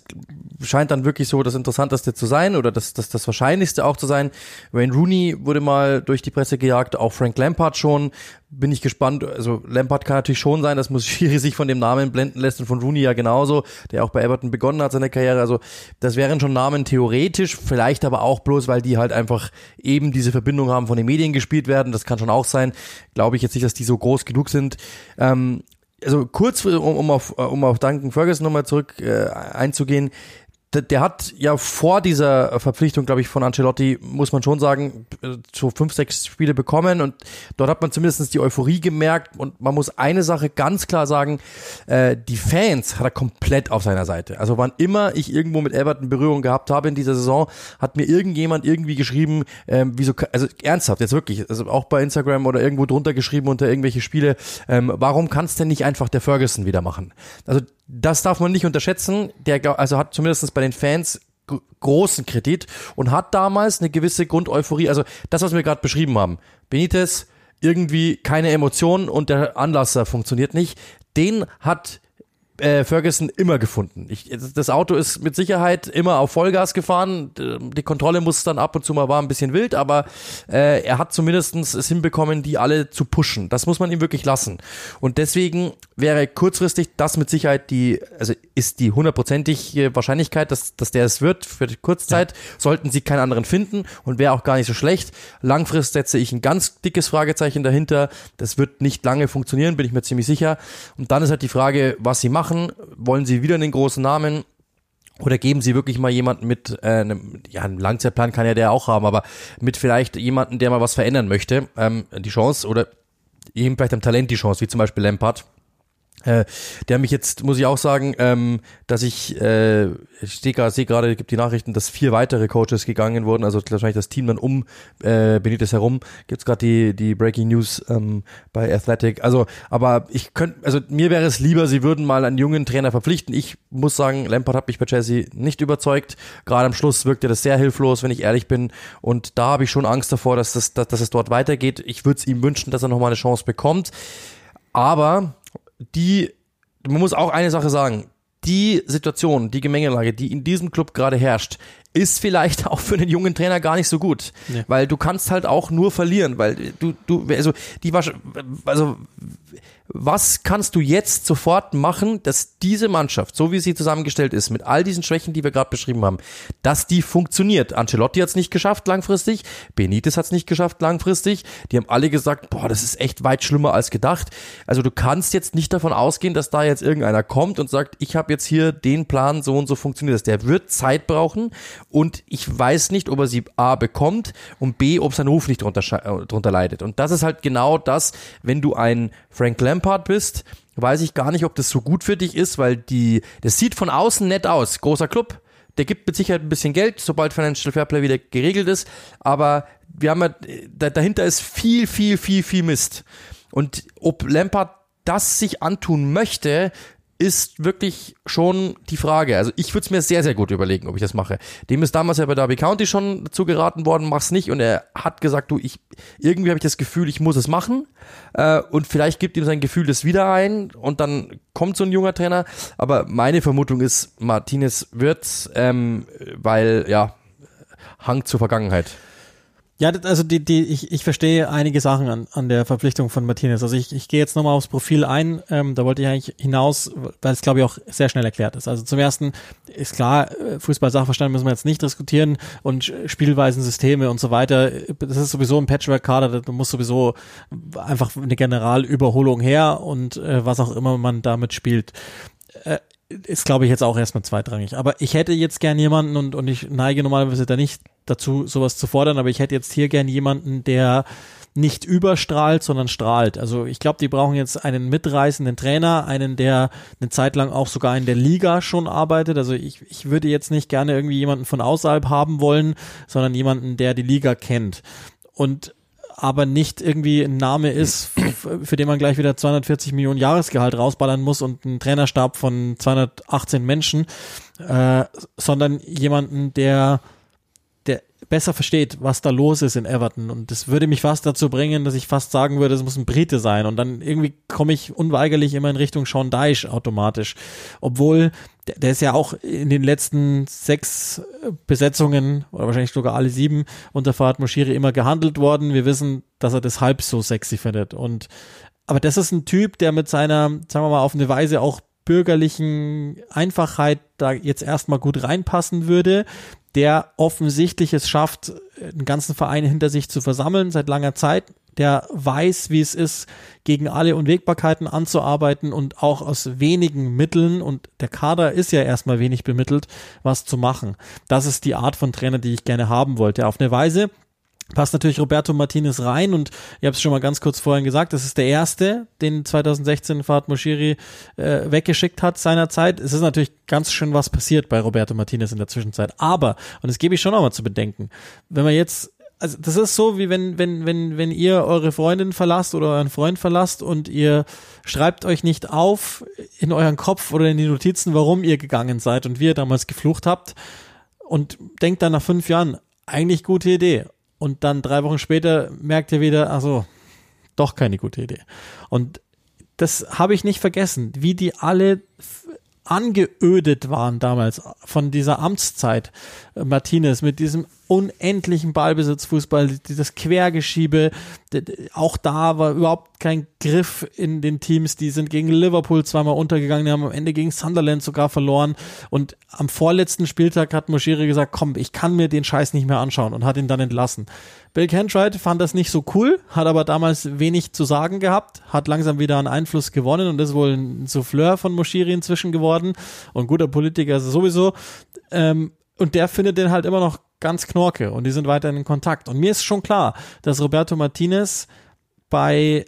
Speaker 2: scheint dann wirklich so das Interessanteste zu sein oder das, das, das Wahrscheinlichste auch zu sein. Wayne Rooney wurde mal durch die Presse gejagt, auch Frank Lampard schon bin ich gespannt. Also Lampard kann natürlich schon sein, dass Musiri sich von dem Namen blenden lässt und von Rooney ja genauso, der auch bei Everton begonnen hat seine Karriere. Also das wären schon Namen theoretisch, vielleicht aber auch bloß, weil die halt einfach eben diese Verbindung haben von den Medien gespielt werden. Das kann schon auch sein. Glaube ich jetzt nicht, dass die so groß genug sind. Ähm, also kurz, um, um auf, um auf Duncan Ferguson nochmal zurück äh, einzugehen, der, der hat ja vor dieser Verpflichtung, glaube ich, von Ancelotti, muss man schon sagen, so fünf, sechs Spiele bekommen und dort hat man zumindest die Euphorie gemerkt und man muss eine Sache ganz klar sagen, äh, die Fans hat er komplett auf seiner Seite. Also wann immer ich irgendwo mit Everton Berührung gehabt habe in dieser Saison, hat mir irgendjemand irgendwie geschrieben, ähm, wieso, also ernsthaft, jetzt wirklich, also auch bei Instagram oder irgendwo drunter geschrieben unter irgendwelche Spiele, ähm, warum kannst denn nicht einfach der Ferguson wieder machen? Also das darf man nicht unterschätzen. Der also hat zumindest bei den Fans großen Kredit und hat damals eine gewisse Grundeuphorie. Also das, was wir gerade beschrieben haben. Benitez irgendwie keine Emotionen und der Anlasser funktioniert nicht. Den hat äh, Ferguson immer gefunden. Ich, das Auto ist mit Sicherheit immer auf Vollgas gefahren. Die Kontrolle muss dann ab und zu mal war ein bisschen wild, aber äh, er hat zumindest es hinbekommen, die alle zu pushen. Das muss man ihm wirklich lassen. Und deswegen wäre kurzfristig das mit Sicherheit die, also ist die hundertprozentige Wahrscheinlichkeit, dass, dass der es wird für die Kurzzeit, ja. sollten sie keinen anderen finden und wäre auch gar nicht so schlecht. Langfrist setze ich ein ganz dickes Fragezeichen dahinter. Das wird nicht lange funktionieren, bin ich mir ziemlich sicher. Und dann ist halt die Frage, was sie machen machen? Wollen Sie wieder einen großen Namen? Oder geben Sie wirklich mal jemanden mit, äh, einem, ja, einen Langzeitplan kann ja der auch haben, aber mit vielleicht jemanden, der mal was verändern möchte, ähm, die Chance oder ihm vielleicht am Talent die Chance, wie zum Beispiel Lampard. Äh, der mich jetzt, muss ich auch sagen, ähm, dass ich, äh, ich sehe gerade, gibt die Nachrichten, dass vier weitere Coaches gegangen wurden, also wahrscheinlich das Team dann um äh, Benitez herum. Gibt's gerade die, die Breaking News ähm, bei Athletic. Also, aber ich könnte, also mir wäre es lieber, sie würden mal einen jungen Trainer verpflichten. Ich muss sagen, Lampard hat mich bei Chelsea nicht überzeugt. Gerade am Schluss wirkte das sehr hilflos, wenn ich ehrlich bin. Und da habe ich schon Angst davor, dass, das, dass, dass es dort weitergeht. Ich würde es ihm wünschen, dass er nochmal eine Chance bekommt. Aber die, man muss auch eine Sache sagen, die Situation, die Gemengelage, die in diesem Club gerade herrscht, ist vielleicht auch für einen jungen Trainer gar nicht so gut, nee. weil du kannst halt auch nur verlieren, weil du du also die also was kannst du jetzt sofort machen, dass diese Mannschaft, so wie sie zusammengestellt ist, mit all diesen Schwächen, die wir gerade beschrieben haben, dass die funktioniert? Ancelotti hat es nicht geschafft langfristig, Benitez hat es nicht geschafft langfristig. Die haben alle gesagt, boah, das ist echt weit schlimmer als gedacht. Also du kannst jetzt nicht davon ausgehen, dass da jetzt irgendeiner kommt und sagt, ich habe jetzt hier den Plan, so und so funktioniert das. Der wird Zeit brauchen und ich weiß nicht, ob er sie A bekommt und B, ob sein Ruf nicht drunter, äh, drunter leidet. Und das ist halt genau das, wenn du ein Frank Lampard bist, weiß ich gar nicht, ob das so gut für dich ist, weil die, das sieht von außen nett aus. Großer Club, der gibt mit Sicherheit ein bisschen Geld, sobald Financial Fairplay wieder geregelt ist, aber wir haben ja, dahinter ist viel, viel, viel, viel Mist. Und ob Lampard das sich antun möchte, ist wirklich schon die Frage. Also ich würde es mir sehr, sehr gut überlegen, ob ich das mache. Dem ist damals ja bei Derby County schon dazu geraten worden, mach's nicht. Und er hat gesagt, du, ich irgendwie habe ich das Gefühl, ich muss es machen. Äh, und vielleicht gibt ihm sein Gefühl das wieder ein und dann kommt so ein junger Trainer. Aber meine Vermutung ist, Martinez wird's, ähm, weil ja, Hang zur Vergangenheit.
Speaker 1: Ja, also die, die, ich, ich verstehe einige Sachen an, an der Verpflichtung von Martinez. Also ich, ich gehe jetzt nochmal aufs Profil ein. Ähm, da wollte ich eigentlich hinaus, weil es glaube ich auch sehr schnell erklärt ist. Also zum ersten ist klar, äh, Fußball-Sachverstand müssen wir jetzt nicht diskutieren und Spielweisen, Systeme und so weiter. Das ist sowieso ein Patchwork-Kader. Da muss sowieso einfach eine Generalüberholung her und äh, was auch immer man damit spielt. Äh, ist, glaube ich, jetzt auch erstmal zweitrangig. Aber ich hätte jetzt gern jemanden und, und ich neige normalerweise da nicht dazu, sowas zu fordern, aber ich hätte jetzt hier gern jemanden, der nicht überstrahlt, sondern strahlt. Also ich glaube, die brauchen jetzt einen mitreißenden Trainer, einen, der eine Zeit lang auch sogar in der Liga schon arbeitet. Also ich, ich würde jetzt nicht gerne irgendwie jemanden von außerhalb haben wollen, sondern jemanden, der die Liga kennt. Und aber nicht irgendwie ein Name ist, für den man gleich wieder 240 Millionen Jahresgehalt rausballern muss und einen Trainerstab von 218 Menschen, äh, sondern jemanden, der besser versteht, was da los ist in Everton. Und das würde mich fast dazu bringen, dass ich fast sagen würde, es muss ein Brite sein. Und dann irgendwie komme ich unweigerlich immer in Richtung Sean Dyche automatisch. Obwohl, der, der ist ja auch in den letzten sechs Besetzungen, oder wahrscheinlich sogar alle sieben, unter Fahad Moshiri immer gehandelt worden. Wir wissen, dass er das halb so sexy findet. Und aber das ist ein Typ, der mit seiner, sagen wir mal, auf eine Weise auch bürgerlichen Einfachheit da jetzt erstmal gut reinpassen würde, der offensichtlich es schafft, einen ganzen Verein hinter sich zu versammeln seit langer Zeit, der weiß, wie es ist, gegen alle Unwägbarkeiten anzuarbeiten und auch aus wenigen Mitteln, und der Kader ist ja erstmal wenig bemittelt, was zu machen. Das ist die Art von Trainer, die ich gerne haben wollte. Auf eine Weise, passt natürlich Roberto Martinez rein und ich habe es schon mal ganz kurz vorhin gesagt, das ist der erste, den 2016 Fahad Moshiri äh, weggeschickt hat seinerzeit. Es ist natürlich ganz schön was passiert bei Roberto Martinez in der Zwischenzeit, aber und das gebe ich schon nochmal zu bedenken, wenn man jetzt also das ist so, wie wenn, wenn, wenn, wenn ihr eure Freundin verlasst oder euren Freund verlasst und ihr schreibt euch nicht auf in euren Kopf oder in die Notizen, warum ihr gegangen seid und wie ihr damals geflucht habt und denkt dann nach fünf Jahren, eigentlich gute Idee und dann drei Wochen später merkt ihr wieder, also doch keine gute Idee. Und das habe ich nicht vergessen, wie die alle angeödet waren damals von dieser Amtszeit äh, Martinez mit diesem unendlichen Ballbesitzfußball, dieses Quergeschiebe, auch da war überhaupt kein Griff in den Teams, die sind gegen Liverpool zweimal untergegangen, die haben am Ende gegen Sunderland sogar verloren und am vorletzten Spieltag hat Moschiri gesagt, komm, ich kann mir den Scheiß nicht mehr anschauen und hat ihn dann entlassen. Bill Kentright fand das nicht so cool, hat aber damals wenig zu sagen gehabt, hat langsam wieder an Einfluss gewonnen und ist wohl ein Souffleur von Moschiri inzwischen geworden und guter Politiker ist sowieso. Ähm, und der findet den halt immer noch ganz knorke und die sind weiterhin in Kontakt. Und mir ist schon klar, dass Roberto Martinez bei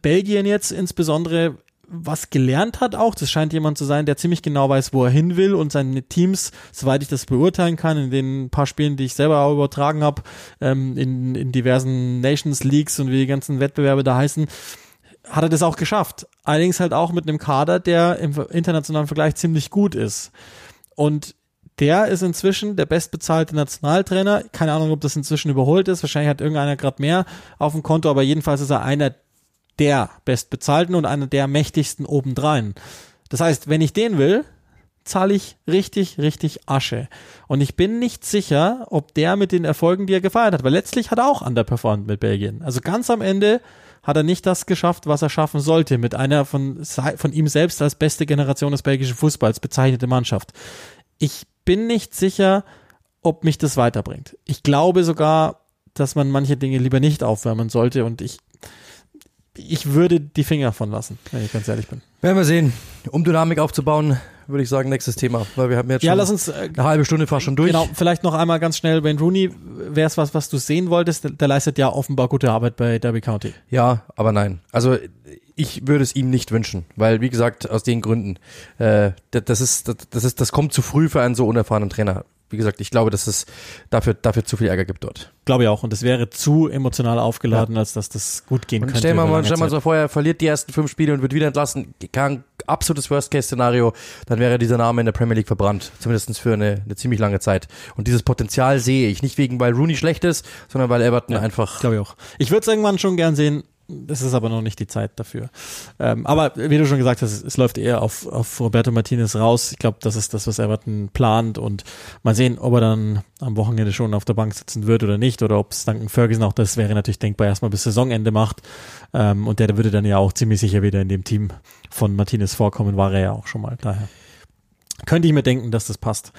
Speaker 1: Belgien jetzt insbesondere was gelernt hat auch. Das scheint jemand zu sein, der ziemlich genau weiß, wo er hin will und seine Teams, soweit ich das beurteilen kann, in den paar Spielen, die ich selber auch übertragen habe, ähm, in, in diversen Nations Leagues und wie die ganzen Wettbewerbe da heißen, hat er das auch geschafft. Allerdings halt auch mit einem Kader, der im internationalen Vergleich ziemlich gut ist. Und der ist inzwischen der bestbezahlte Nationaltrainer. Keine Ahnung, ob das inzwischen überholt ist. Wahrscheinlich hat irgendeiner gerade mehr auf dem Konto, aber jedenfalls ist er einer der bestbezahlten und einer der mächtigsten obendrein. Das heißt, wenn ich den will, zahle ich richtig, richtig Asche. Und ich bin nicht sicher, ob der mit den Erfolgen, die er gefeiert hat, weil letztlich hat er auch underperformed mit Belgien. Also ganz am Ende hat er nicht das geschafft, was er schaffen sollte, mit einer von, von ihm selbst als beste Generation des belgischen Fußballs bezeichnete Mannschaft. Ich bin nicht sicher, ob mich das weiterbringt. Ich glaube sogar, dass man manche Dinge lieber nicht aufwärmen sollte und ich ich würde die Finger von lassen, wenn ich ganz ehrlich bin.
Speaker 2: Werden wir sehen. Um Dynamik aufzubauen, würde ich sagen, nächstes Thema, weil wir haben jetzt
Speaker 1: ja, lass uns, äh,
Speaker 2: eine halbe Stunde fast schon durch. Genau,
Speaker 1: vielleicht noch einmal ganz schnell, Wayne Rooney, wäre es was, was du sehen wolltest, der, der, leistet ja offenbar gute Arbeit bei Derby County.
Speaker 2: Ja, aber nein. Also ich würde es ihm nicht wünschen, weil wie gesagt, aus den Gründen, äh, das, ist, das, das ist, das kommt zu früh für einen so unerfahrenen Trainer wie gesagt, ich glaube, dass es dafür, dafür zu viel Ärger gibt dort.
Speaker 1: Glaube ich auch. Und es wäre zu emotional aufgeladen, ja. als dass das gut gehen und könnte.
Speaker 2: Stell mal, mal, stell mal so vor, er verliert die ersten fünf Spiele und wird wieder entlassen. Kein absolutes Worst-Case-Szenario. Dann wäre dieser Name in der Premier League verbrannt. Zumindest für eine, eine ziemlich lange Zeit. Und dieses Potenzial sehe ich. Nicht wegen, weil Rooney schlecht ist, sondern weil Everton ja, einfach.
Speaker 1: Glaube ich auch. Ich würde es irgendwann schon gern sehen, es ist aber noch nicht die Zeit dafür. Ähm, aber wie du schon gesagt hast, es, läuft eher auf, auf Roberto Martinez raus. Ich glaube, das ist das, was Everton plant und mal sehen, ob er dann am Wochenende schon auf der Bank sitzen wird oder nicht oder ob es Duncan Ferguson auch das wäre natürlich denkbar erstmal bis Saisonende macht. Ähm, und der würde dann ja auch ziemlich sicher wieder in dem Team von Martinez vorkommen, war er ja auch schon mal. Daher könnte ich mir denken, dass das passt.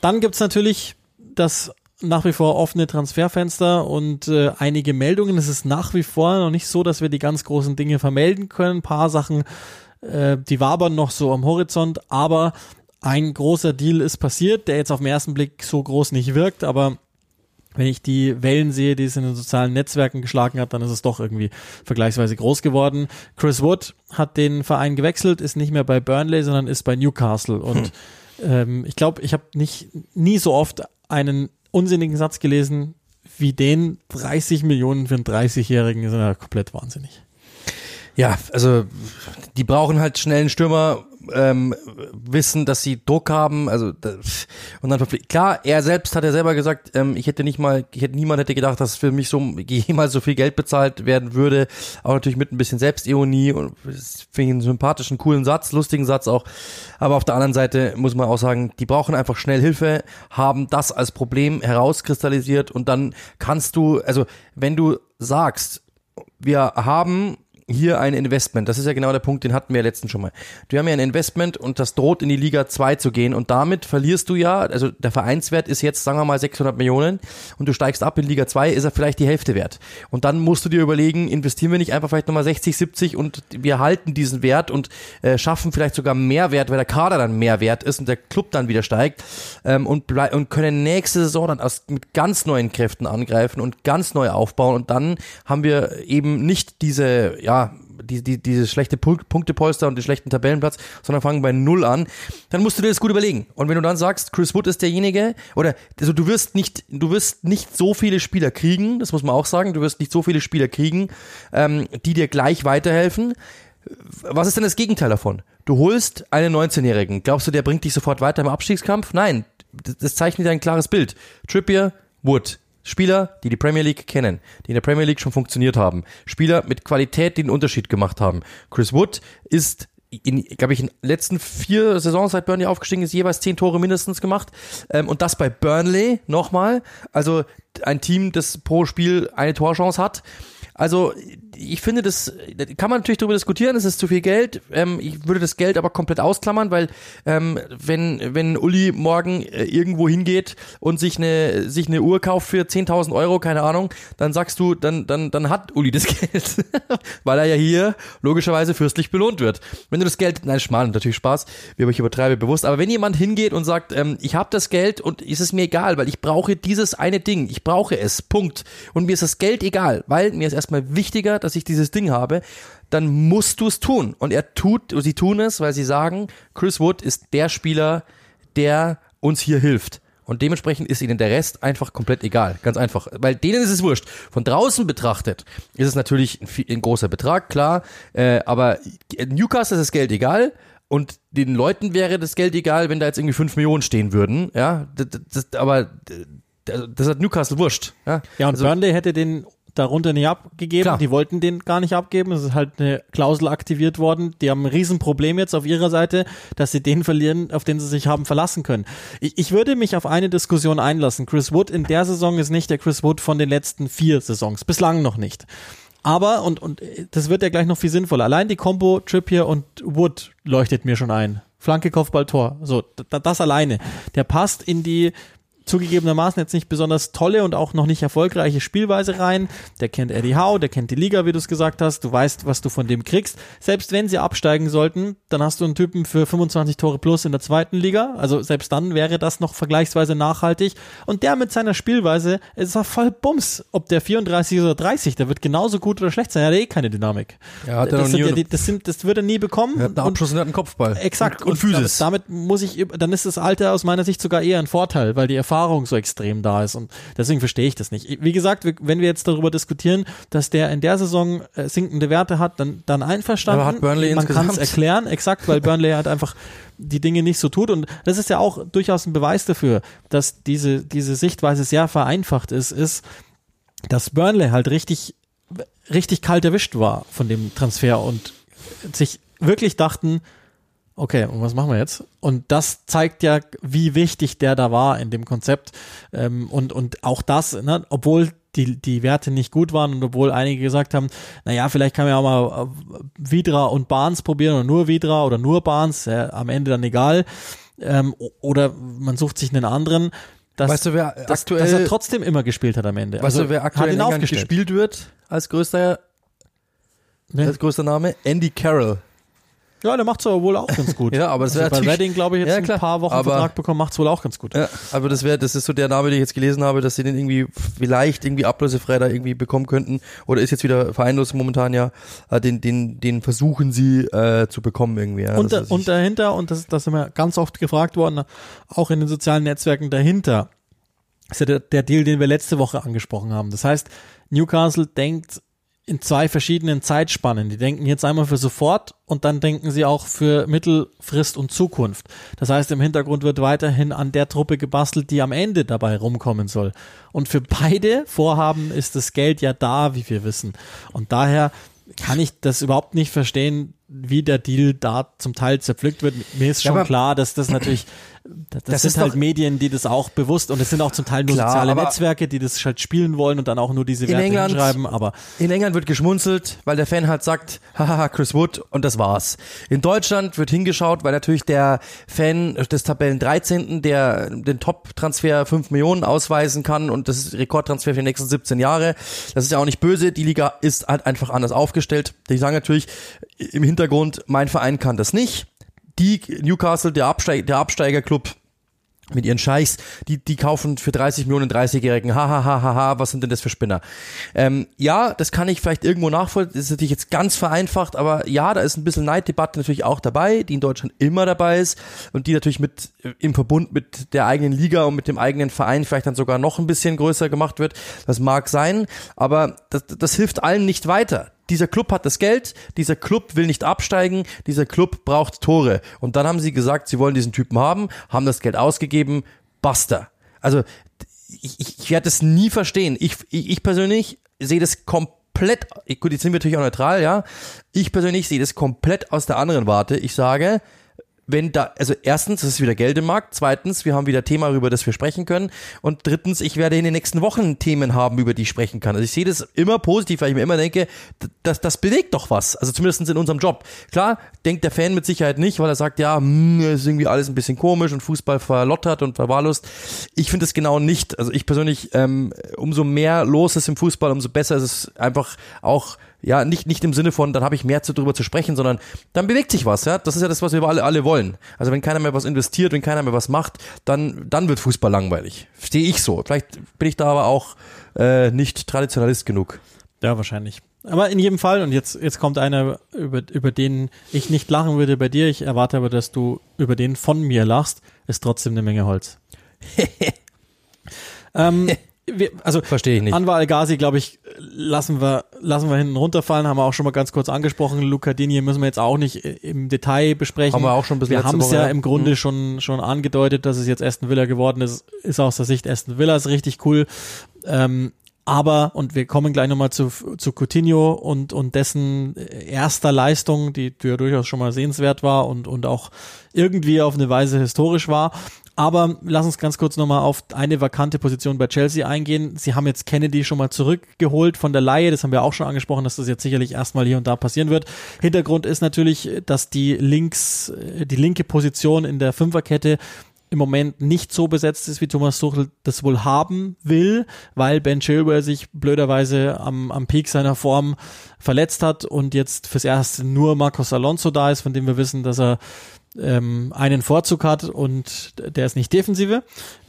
Speaker 1: Dann gibt's natürlich das nach wie vor offene Transferfenster und äh, einige Meldungen. Es ist nach wie vor noch nicht so, dass wir die ganz großen Dinge vermelden können. Ein paar Sachen, äh, die wabern noch so am Horizont, aber ein großer Deal ist passiert, der jetzt auf den ersten Blick so groß nicht wirkt, aber wenn ich die Wellen sehe, die es in den sozialen Netzwerken geschlagen hat, dann ist es doch irgendwie vergleichsweise groß geworden. Chris Wood hat den Verein gewechselt, ist nicht mehr bei Burnley, sondern ist bei Newcastle und hm. ähm, ich glaube, ich habe nicht nie so oft einen unsinnigen Satz gelesen, wie den 30 Millionen für einen 30-Jährigen ist ja komplett wahnsinnig.
Speaker 2: Ja, also die brauchen halt schnell einen Stürmer ähm, wissen, dass sie Druck haben, also und dann klar, er selbst hat ja selber gesagt, ähm, ich hätte nicht mal, ich hätte niemand hätte gedacht, dass für mich so jemals so viel Geld bezahlt werden würde, auch natürlich mit ein bisschen Selbstironie und finde ich einen sympathischen, coolen Satz, lustigen Satz auch, aber auf der anderen Seite muss man auch sagen, die brauchen einfach schnell Hilfe, haben das als Problem herauskristallisiert und dann kannst du, also wenn du sagst, wir haben hier ein Investment. Das ist ja genau der Punkt, den hatten wir ja letztens schon mal. Du haben ja ein Investment und das droht in die Liga 2 zu gehen und damit verlierst du ja, also der Vereinswert ist jetzt, sagen wir mal, 600 Millionen und du steigst ab in Liga 2, ist er vielleicht die Hälfte wert. Und dann musst du dir überlegen, investieren wir nicht einfach vielleicht nochmal 60, 70 und wir halten diesen Wert und äh, schaffen vielleicht sogar mehr Wert, weil der Kader dann mehr wert ist und der Club dann wieder steigt ähm, und, und können nächste Saison dann aus, mit ganz neuen Kräften angreifen und ganz neu aufbauen und dann haben wir eben nicht diese, ja, die, die, dieses schlechte Punktepolster und den schlechten Tabellenplatz, sondern fangen bei Null an, dann musst du dir das gut überlegen. Und wenn du dann sagst, Chris Wood ist derjenige, oder also du wirst nicht, du wirst nicht so viele Spieler kriegen, das muss man auch sagen, du wirst nicht so viele Spieler kriegen, ähm, die dir gleich weiterhelfen. Was ist denn das Gegenteil davon? Du holst einen 19-Jährigen. Glaubst du, der bringt dich sofort weiter im Abstiegskampf? Nein, das zeichnet ein klares Bild. Trippier, Wood, Spieler, die die Premier League kennen, die in der Premier League schon funktioniert haben. Spieler mit Qualität, die einen Unterschied gemacht haben. Chris Wood ist in, glaube ich, in den letzten vier Saisons, seit Burnley aufgestiegen ist, jeweils zehn Tore mindestens gemacht. Ähm, und das bei Burnley nochmal. Also ein Team, das pro Spiel eine Torchance hat. Also ich finde, das kann man natürlich darüber diskutieren, es ist zu viel Geld. Ähm, ich würde das Geld aber komplett ausklammern, weil ähm, wenn, wenn Uli morgen äh, irgendwo hingeht und sich eine, sich eine Uhr kauft für 10.000 Euro, keine Ahnung, dann sagst du, dann, dann, dann hat Uli das Geld, weil er ja hier logischerweise fürstlich belohnt wird. Wenn du das Geld, nein, schmal, natürlich Spaß, wie ich übertreibe bewusst, aber wenn jemand hingeht und sagt, ähm, ich habe das Geld und ist es mir egal, weil ich brauche dieses eine Ding, ich brauche es, Punkt. Und mir ist das Geld egal, weil mir ist erstmal wichtiger, dass ich dieses Ding habe, dann musst du es tun. Und er tut, sie tun es, weil sie sagen, Chris Wood ist der Spieler, der uns hier hilft. Und dementsprechend ist ihnen der Rest einfach komplett egal. Ganz einfach. Weil denen ist es wurscht. Von draußen betrachtet ist es natürlich ein, ein großer Betrag, klar. Äh, aber Newcastle ist das Geld egal. Und den Leuten wäre das Geld egal, wenn da jetzt irgendwie 5 Millionen stehen würden. Ja, das, das, aber das, das hat Newcastle wurscht. Ja,
Speaker 1: ja und also, Burnley hätte den darunter nicht abgegeben.
Speaker 2: Klar.
Speaker 1: Die wollten den gar nicht abgeben. Es ist halt eine Klausel aktiviert worden. Die haben ein Riesenproblem jetzt auf ihrer Seite, dass sie den verlieren, auf den sie sich haben verlassen können. Ich, ich würde mich auf eine Diskussion einlassen. Chris Wood in der Saison ist nicht der Chris Wood von den letzten vier Saisons. Bislang noch nicht. Aber, und, und das wird ja gleich noch viel sinnvoller. Allein die Combo Trippier und Wood leuchtet mir schon ein. Flanke, Kopfball, Tor. So, das alleine. Der passt in die zugegebenermaßen jetzt nicht besonders tolle und auch noch nicht erfolgreiche Spielweise rein. Der kennt Eddie Howe, der kennt die Liga, wie du es gesagt hast. Du weißt, was du von dem kriegst. Selbst wenn sie absteigen sollten, dann hast du einen Typen für 25 Tore plus in der zweiten Liga. Also selbst dann wäre das noch vergleichsweise nachhaltig. Und der mit seiner Spielweise ist doch voll Bums. Ob der 34 oder 30, der wird genauso gut oder schlecht sein. Er hat eh keine Dynamik.
Speaker 2: Ja, hat er
Speaker 1: das,
Speaker 2: noch
Speaker 1: sind
Speaker 2: nie
Speaker 1: die, das, sind, das wird er nie bekommen.
Speaker 2: Er hat einen
Speaker 1: Und-
Speaker 2: Abschuss und er hat einen Kopfball.
Speaker 1: Exakt.
Speaker 2: Und, und Physis.
Speaker 1: Damit, damit muss ich, dann ist das Alter aus meiner Sicht sogar eher ein Vorteil, weil die Erfahrung so extrem da ist. Und deswegen verstehe ich das nicht. Wie gesagt, wenn wir jetzt darüber diskutieren, dass der in der Saison äh, sinkende Werte hat, dann, dann einverstanden.
Speaker 2: Aber hat Burnley
Speaker 1: Man kann es erklären, exakt, weil Burnley halt einfach die Dinge nicht so tut. Und das ist ja auch durchaus ein Beweis dafür, dass diese, diese Sichtweise sehr vereinfacht ist, ist, dass Burnley halt richtig, richtig kalt erwischt war von dem Transfer und sich wirklich dachten, okay, und was machen wir jetzt? Und das zeigt ja, wie wichtig der da war in dem Konzept. Ähm, und, und auch das, ne, obwohl die, die Werte nicht gut waren und obwohl einige gesagt haben, naja, vielleicht kann man ja auch mal äh, Vidra und Barnes probieren oder nur Vidra oder nur Barnes, ja, am Ende dann egal. Ähm, oder man sucht sich einen anderen. Dass,
Speaker 2: Weißt du, wer
Speaker 1: dass,
Speaker 2: aktuell-
Speaker 1: dass er trotzdem immer gespielt hat am Ende.
Speaker 2: Weißt
Speaker 1: Also,
Speaker 2: du, wer aktuell in England gespielt wird als größter,
Speaker 1: Nee.
Speaker 2: als größter Name? Andy Carroll.
Speaker 1: Ja, der macht's aber wohl auch ganz gut.
Speaker 2: Ja, aber das
Speaker 1: also
Speaker 2: wäre
Speaker 1: bei
Speaker 2: natürlich-
Speaker 1: Reading, glaube ich, jetzt
Speaker 2: Ja, klar.
Speaker 1: ein paar Wochen
Speaker 2: Aber-
Speaker 1: Vertrag bekommen, macht's wohl auch ganz gut.
Speaker 2: Ja, aber das wäre, das ist so der Name, den ich jetzt gelesen habe, dass sie den irgendwie vielleicht irgendwie ablösefrei da irgendwie bekommen könnten. Oder ist jetzt wieder vereinlos momentan ja. Äh, Den, den, den versuchen sie äh, zu bekommen irgendwie. Ja.
Speaker 1: und, da, und dahinter, und das, das sind wir ganz oft gefragt worden, auch in den sozialen Netzwerken dahinter, ist ja der, der Deal, den wir letzte Woche angesprochen haben. Das heißt, Newcastle denkt in zwei verschiedenen Zeitspannen. Die denken jetzt einmal für sofort und dann denken sie auch für Mittelfrist und Zukunft. Das heißt, im Hintergrund wird weiterhin an der Truppe gebastelt, die am Ende dabei rumkommen soll. Und für beide Vorhaben ist das Geld ja da, wie wir wissen. Und daher kann ich das überhaupt nicht verstehen, wie der Deal da zum Teil zerpflückt wird. Mir ist
Speaker 2: Ja,
Speaker 1: schon
Speaker 2: aber-
Speaker 1: klar, dass das natürlich, das,
Speaker 2: Das
Speaker 1: sind halt Medien, die das auch bewusst und es sind auch zum Teil nur
Speaker 2: Klar,
Speaker 1: soziale Netzwerke, die das halt spielen wollen und dann auch nur diese Werte
Speaker 2: England-
Speaker 1: hinschreiben, aber
Speaker 2: In England wird geschmunzelt, weil der Fan halt sagt, haha, Chris Wood und das war's. In Deutschland wird hingeschaut, weil natürlich der Fan des Tabellen 13., der den Top-Transfer 5 Millionen ausweisen kann und das ist Rekordtransfer für die nächsten 17 Jahre. Das ist ja auch nicht böse, die Liga ist halt einfach anders aufgestellt. Die sagen natürlich im Hintergrund, mein Verein kann das nicht. Die Newcastle, der, Absteig, der Absteigerclub, mit ihren Scheichs, die, die kaufen für 30 Millionen 30-Jährigen, ha, ha, ha, ha, ha, was sind denn das für Spinner? Ähm, ja, das kann ich vielleicht irgendwo nachvollziehen, das ist natürlich jetzt ganz vereinfacht, aber ja, da ist ein bisschen Neiddebatte natürlich auch dabei, die in Deutschland immer dabei ist und die natürlich mit, im Verbund mit der eigenen Liga und mit dem eigenen Verein vielleicht dann sogar noch ein bisschen größer gemacht wird, das mag sein, aber das, das hilft allen nicht weiter dieser Club hat das Geld, dieser Club will nicht absteigen, dieser Club braucht Tore. Und dann haben sie gesagt, sie wollen diesen Typen haben, haben das Geld ausgegeben, basta. Also ich, ich, ich werde das nie verstehen. Ich, ich, ich persönlich sehe das komplett, gut, jetzt sind wir natürlich auch neutral, ja. Ich persönlich sehe das komplett aus der anderen Warte. Ich sage, wenn da, also erstens, es ist wieder Geld im Markt, zweitens, wir haben wieder Thema, über das wir sprechen können und drittens, ich werde in den nächsten Wochen Themen haben, über die ich sprechen kann. Also ich sehe das immer positiv, weil ich mir immer denke, das, das bewegt doch was, also zumindest in unserem Job. Klar, denkt der Fan mit Sicherheit nicht, weil er sagt, ja, hm, ist irgendwie alles ein bisschen komisch und Fußball verlottert und verwahrlost. Ich finde es genau nicht. Also ich persönlich, ähm, umso mehr los ist im Fußball, umso besser ist es einfach auch ja, nicht, nicht im Sinne von, dann habe ich mehr zu, drüber zu sprechen, sondern dann bewegt sich was, ja. Das ist ja das, was wir alle, alle wollen. Also wenn keiner mehr was investiert, wenn keiner mehr was macht, dann, dann wird Fußball langweilig. Verstehe ich so. Vielleicht bin ich da aber auch äh, nicht Traditionalist genug.
Speaker 1: ja, wahrscheinlich. Aber in jedem Fall, und jetzt, jetzt kommt einer, über, über den ich nicht lachen würde bei dir, ich erwarte aber, dass du über den von mir lachst, ist trotzdem eine Menge Holz. ähm, wir, also
Speaker 2: Verstehe ich nicht.
Speaker 1: Anwar El-Ghazi, glaube ich, lassen wir, lassen wir hinten runterfallen, haben wir auch schon mal ganz kurz angesprochen. Luca Digne müssen wir jetzt auch nicht äh, im Detail besprechen.
Speaker 2: Haben wir auch schon ein bisschen
Speaker 1: Wir haben es ja. im Grunde
Speaker 2: Mhm.
Speaker 1: schon, schon angedeutet, dass es jetzt Aston Villa geworden ist. Ist aus der Sicht Aston Villas richtig cool. Ähm, Aber, und wir kommen gleich nochmal zu, zu Coutinho und, und dessen erster Leistung, die, die ja durchaus schon mal sehenswert war und, und auch irgendwie auf eine Weise historisch war. Aber lass uns ganz kurz nochmal auf eine vakante Position bei Chelsea eingehen. Sie haben jetzt Kennedy schon mal zurückgeholt von der Laie. Das haben wir auch schon angesprochen, dass das jetzt sicherlich erstmal hier und da passieren wird. Hintergrund ist natürlich, dass die links, die linke Position in der Fünferkette im Moment nicht so besetzt ist, wie Thomas Tuchel das wohl haben will, weil Ben Chilwell sich blöderweise am, am Peak seiner Form verletzt hat und jetzt fürs Erste nur Marcos Alonso da ist, von dem wir wissen, dass er ähm, einen Vorzug hat und der ist nicht defensive.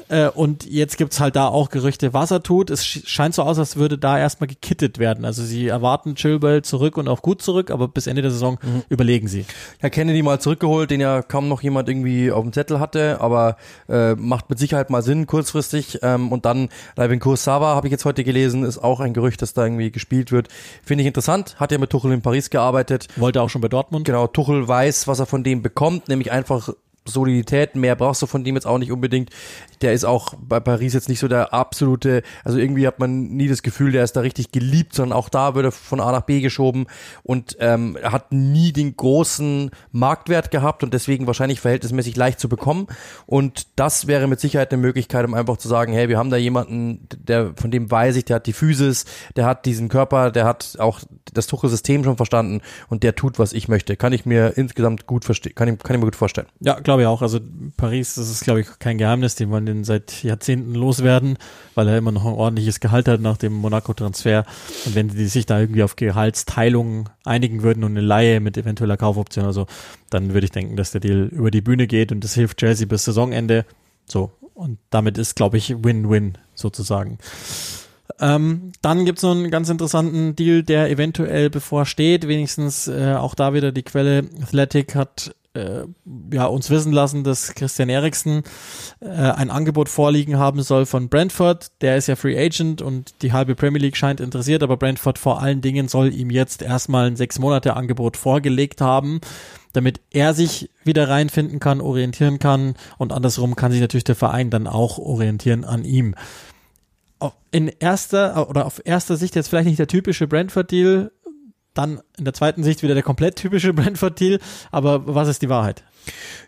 Speaker 1: Äh, und jetzt gibt's halt da auch Gerüchte, was er tut. Es scheint so aus, als würde da erstmal gekittet werden. Also sie erwarten Chilwell zurück und auch gut zurück, aber bis Ende der Saison mhm. überlegen sie.
Speaker 2: Ja, Kennedy mal zurückgeholt, den ja kaum noch jemand irgendwie auf dem Zettel hatte, aber äh, macht mit Sicherheit mal Sinn kurzfristig. Ähm, und dann Leivin Kursawa habe ich jetzt heute gelesen, ist auch ein Gerücht, dass da irgendwie gespielt wird. Finde ich interessant. Hat ja mit Tuchel in Paris gearbeitet.
Speaker 1: Wollte auch schon bei Dortmund.
Speaker 2: Genau, Tuchel weiß, was er von dem bekommt, nämlich einfach Solidität, mehr brauchst du von dem jetzt auch nicht unbedingt. Der ist auch bei Paris jetzt nicht so der absolute, also irgendwie hat man nie das Gefühl, der ist da richtig geliebt, sondern auch da wird er von A nach B geschoben und ähm, hat nie den großen Marktwert gehabt und deswegen wahrscheinlich verhältnismäßig leicht zu bekommen. Und das wäre mit Sicherheit eine Möglichkeit, um einfach zu sagen, hey, wir haben da jemanden, der von dem weiß ich, der hat die Physis, der hat diesen Körper, der hat auch das Tuchel-System schon verstanden und der tut, was ich möchte. Kann ich mir insgesamt gut verstehen, kann ich, kann ich mir gut vorstellen.
Speaker 1: Ja, klar glaube ich auch. Also Paris, das ist, glaube ich, kein Geheimnis. Die wollen den seit Jahrzehnten loswerden, weil er immer noch ein ordentliches Gehalt hat nach dem Monaco-Transfer. Und wenn die sich da irgendwie auf Gehaltsteilungen einigen würden und eine Laie mit eventueller Kaufoption, also dann würde ich denken, dass der Deal über die Bühne geht und das hilft Chelsea bis Saisonende. So. Und damit ist, glaube ich, Win-Win sozusagen. Ähm, dann gibt's noch einen ganz interessanten Deal, der eventuell bevorsteht. Wenigstens äh, auch da wieder die Quelle Athletic hat ja, uns wissen lassen, dass Christian Eriksen äh, ein Angebot vorliegen haben soll von Brentford. Der ist ja Free Agent und die halbe Premier League scheint interessiert, aber Brentford vor allen Dingen soll ihm jetzt erstmal ein sechs Monate Angebot vorgelegt haben, damit er sich wieder reinfinden kann, orientieren kann und andersrum kann sich natürlich der Verein dann auch orientieren an ihm. In erster oder auf erster Sicht jetzt vielleicht nicht der typische Brentford-Deal, dann in der zweiten Sicht wieder der komplett typische Brentford-Deal. Aber was ist die Wahrheit?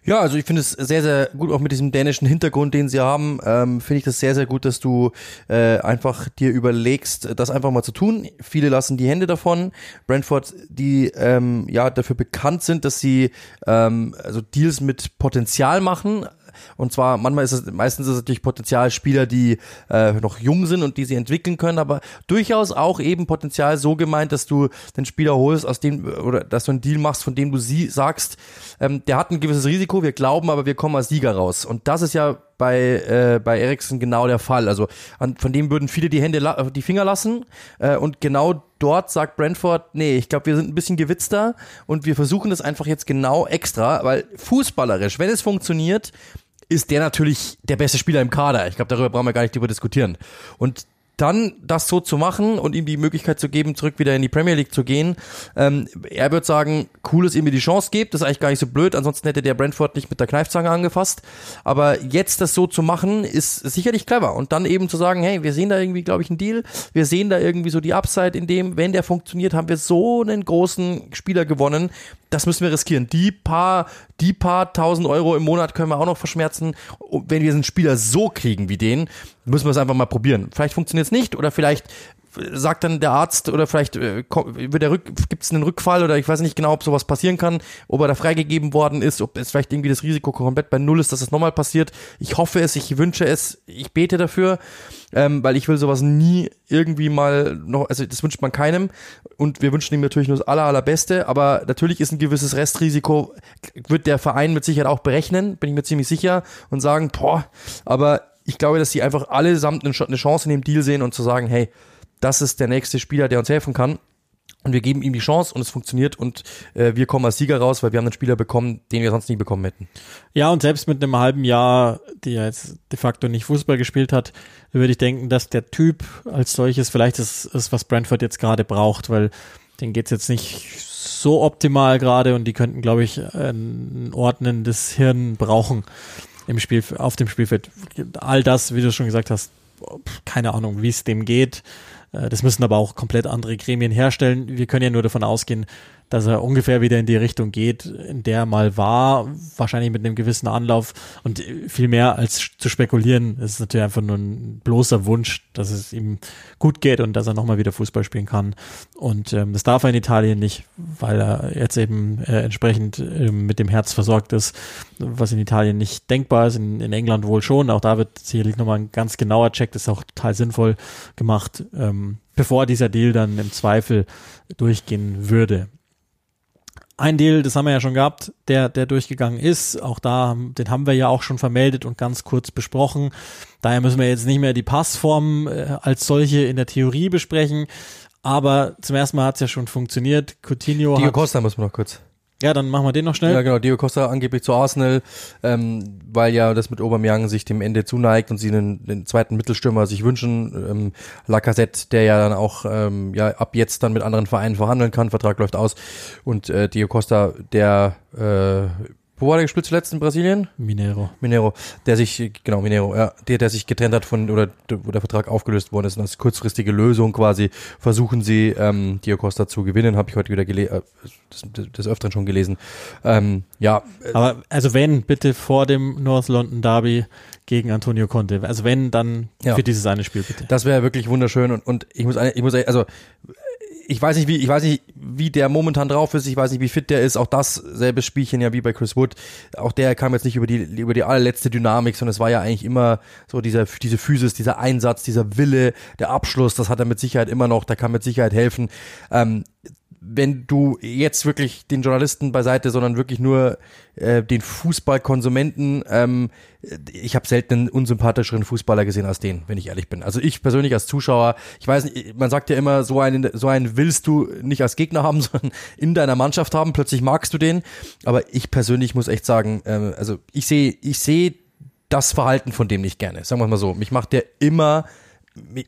Speaker 2: Ja, also ich finde es sehr, sehr gut, auch mit diesem dänischen Hintergrund, den sie haben, ähm, finde ich das sehr, sehr gut, dass du äh, einfach dir überlegst, das einfach mal zu tun. Viele lassen die Hände davon. Brentford, die ähm, ja dafür bekannt sind, dass sie ähm, also Deals mit Potenzial machen, und zwar, manchmal ist es, meistens ist es natürlich Potenzialspieler, die äh, noch jung sind und die sie entwickeln können, aber durchaus auch eben Potenzial so gemeint, dass du den Spieler holst, aus dem, oder dass du einen Deal machst, von dem du sie sagst, ähm, der hat ein gewisses Risiko, wir glauben aber, wir kommen als Sieger raus. Und das ist ja bei, äh, bei Ericsson genau der Fall. Also an, von dem würden viele die Hände, die Finger lassen. Äh, und genau dort sagt Brentford, nee, ich glaube, wir sind ein bisschen gewitzter und wir versuchen das einfach jetzt genau extra, weil fußballerisch, wenn es funktioniert, ist der natürlich der beste Spieler im Kader. Ich glaube, darüber brauchen wir gar nicht drüber diskutieren. Und dann das so zu machen und ihm die Möglichkeit zu geben, zurück wieder in die Premier League zu gehen. Ähm, er wird sagen, cool, dass ihr mir die Chance gibt. Das ist eigentlich gar nicht so blöd. Ansonsten hätte der Brentford nicht mit der Kneifzange angefasst. Aber jetzt das so zu machen, ist sicherlich clever. Und dann eben zu sagen, hey, wir sehen da irgendwie, glaube ich, einen Deal. Wir sehen da irgendwie so die Upside in dem, wenn der funktioniert, haben wir so einen großen Spieler gewonnen. Das müssen wir riskieren. Die paar, die paar tausend Euro im Monat können wir auch noch verschmerzen. Wenn wir einen Spieler so kriegen wie den, müssen wir es einfach mal probieren. Vielleicht funktioniert es nicht oder vielleicht sagt dann der Arzt oder vielleicht äh, wird der Rück, gibt es einen Rückfall oder ich weiß nicht genau, ob sowas passieren kann, ob er da freigegeben worden ist, ob es vielleicht irgendwie das Risiko komplett bei Null ist, dass es nochmal passiert. Ich hoffe es, ich wünsche es, ich bete dafür, ähm, weil ich will sowas nie irgendwie mal noch, also das wünscht man keinem und wir wünschen ihm natürlich nur das aller, allerbeste, aber natürlich ist ein gewisses Restrisiko, wird der Verein mit Sicherheit auch berechnen, bin ich mir ziemlich sicher und sagen, boah, aber ich glaube, dass sie einfach allesamt eine Chance in dem Deal sehen und zu sagen, hey, das ist der nächste Spieler, der uns helfen kann. Und wir geben ihm die Chance und es funktioniert und äh, wir kommen als Sieger raus, weil wir haben einen Spieler bekommen, den wir sonst nie bekommen hätten.
Speaker 1: Ja, und selbst mit einem halben Jahr, der jetzt de facto nicht Fußball gespielt hat, würde ich denken, dass der Typ als solches vielleicht ist, ist was Brentford jetzt gerade braucht, weil den geht's jetzt nicht so optimal gerade und die könnten, glaube ich, ein ordnendes Hirn brauchen im Spiel, auf dem Spielfeld. All das, wie du schon gesagt hast, keine Ahnung, wie es dem geht. Äh, das müssen aber auch komplett andere Gremien herstellen. Wir können ja nur davon ausgehen, dass er ungefähr wieder in die Richtung geht, in der er mal war, wahrscheinlich mit einem gewissen Anlauf und viel mehr als zu spekulieren, es ist natürlich einfach nur ein bloßer Wunsch, dass es ihm gut geht und dass er nochmal wieder Fußball spielen kann. Und ähm, das darf er in Italien nicht, weil er jetzt eben äh, entsprechend äh, mit dem Herz versorgt ist, was in Italien nicht denkbar ist, in, in England wohl schon. Auch da wird sicherlich nochmal ein ganz genauer Check, das ist auch total sinnvoll gemacht, ähm, bevor dieser Deal dann im Zweifel durchgehen würde ein Deal, das haben wir ja schon gehabt, der, der durchgegangen ist. Auch da, den haben wir ja auch schon vermeldet und ganz kurz besprochen. Daher müssen wir jetzt nicht mehr die Passform äh, als solche in der Theorie besprechen. Aber zum ersten Mal hat es ja schon funktioniert. Coutinho
Speaker 2: Dio
Speaker 1: hat,
Speaker 2: Costa muss man noch kurz.
Speaker 1: Ja, dann machen wir den noch schnell.
Speaker 2: Ja, genau. Dio Costa angeblich zu Arsenal, ähm, weil ja das mit Aubameyang sich dem Ende zuneigt und sie einen, den zweiten Mittelstürmer sich wünschen. Ähm, Lacazette, der ja dann auch ähm, ja ab jetzt dann mit anderen Vereinen verhandeln kann. Vertrag läuft aus. Und äh, Dio Costa, der äh, wo war der gespielt zuletzt in Brasilien?
Speaker 1: Mineiro.
Speaker 2: Mineiro, der sich, genau, Mineiro, ja, der, der sich getrennt hat von, oder wo der Vertrag aufgelöst worden ist. Und als kurzfristige Lösung quasi versuchen sie, ähm, Dio Costa zu gewinnen, habe ich heute wieder gelesen, äh, das, das Öfteren schon gelesen. Ähm, ja.
Speaker 1: Aber also wenn, bitte vor dem North London Derby gegen Antonio Conte. Also wenn, dann
Speaker 2: Ja.
Speaker 1: für dieses eine Spiel bitte.
Speaker 2: Das wäre wirklich wunderschön und, und ich muss, ich muss, also ich weiß nicht, wie, ich weiß nicht, wie der momentan drauf ist, ich weiß nicht, wie fit der ist. Auch das selbe Spielchen ja wie bei Chris Wood. Auch der kam jetzt nicht über die, über die allerletzte Dynamik, sondern es war ja eigentlich immer so dieser, diese Physis, dieser Einsatz, dieser Wille, der Abschluss, das hat er mit Sicherheit immer noch, da kann mit Sicherheit helfen. Ähm, wenn du jetzt wirklich den Journalisten beiseite, sondern wirklich nur äh, den Fußballkonsumenten, ähm, ich habe selten einen unsympathischeren Fußballer gesehen als den, wenn ich ehrlich bin. Also ich persönlich als Zuschauer, ich weiß nicht, man sagt ja immer, so einen, so einen willst du nicht als Gegner haben, sondern in deiner Mannschaft haben. Plötzlich magst du den. Aber ich persönlich muss echt sagen, ähm, also ich sehe, ich sehe das Verhalten von dem nicht gerne. Sagen wir mal so. Mich macht der immer,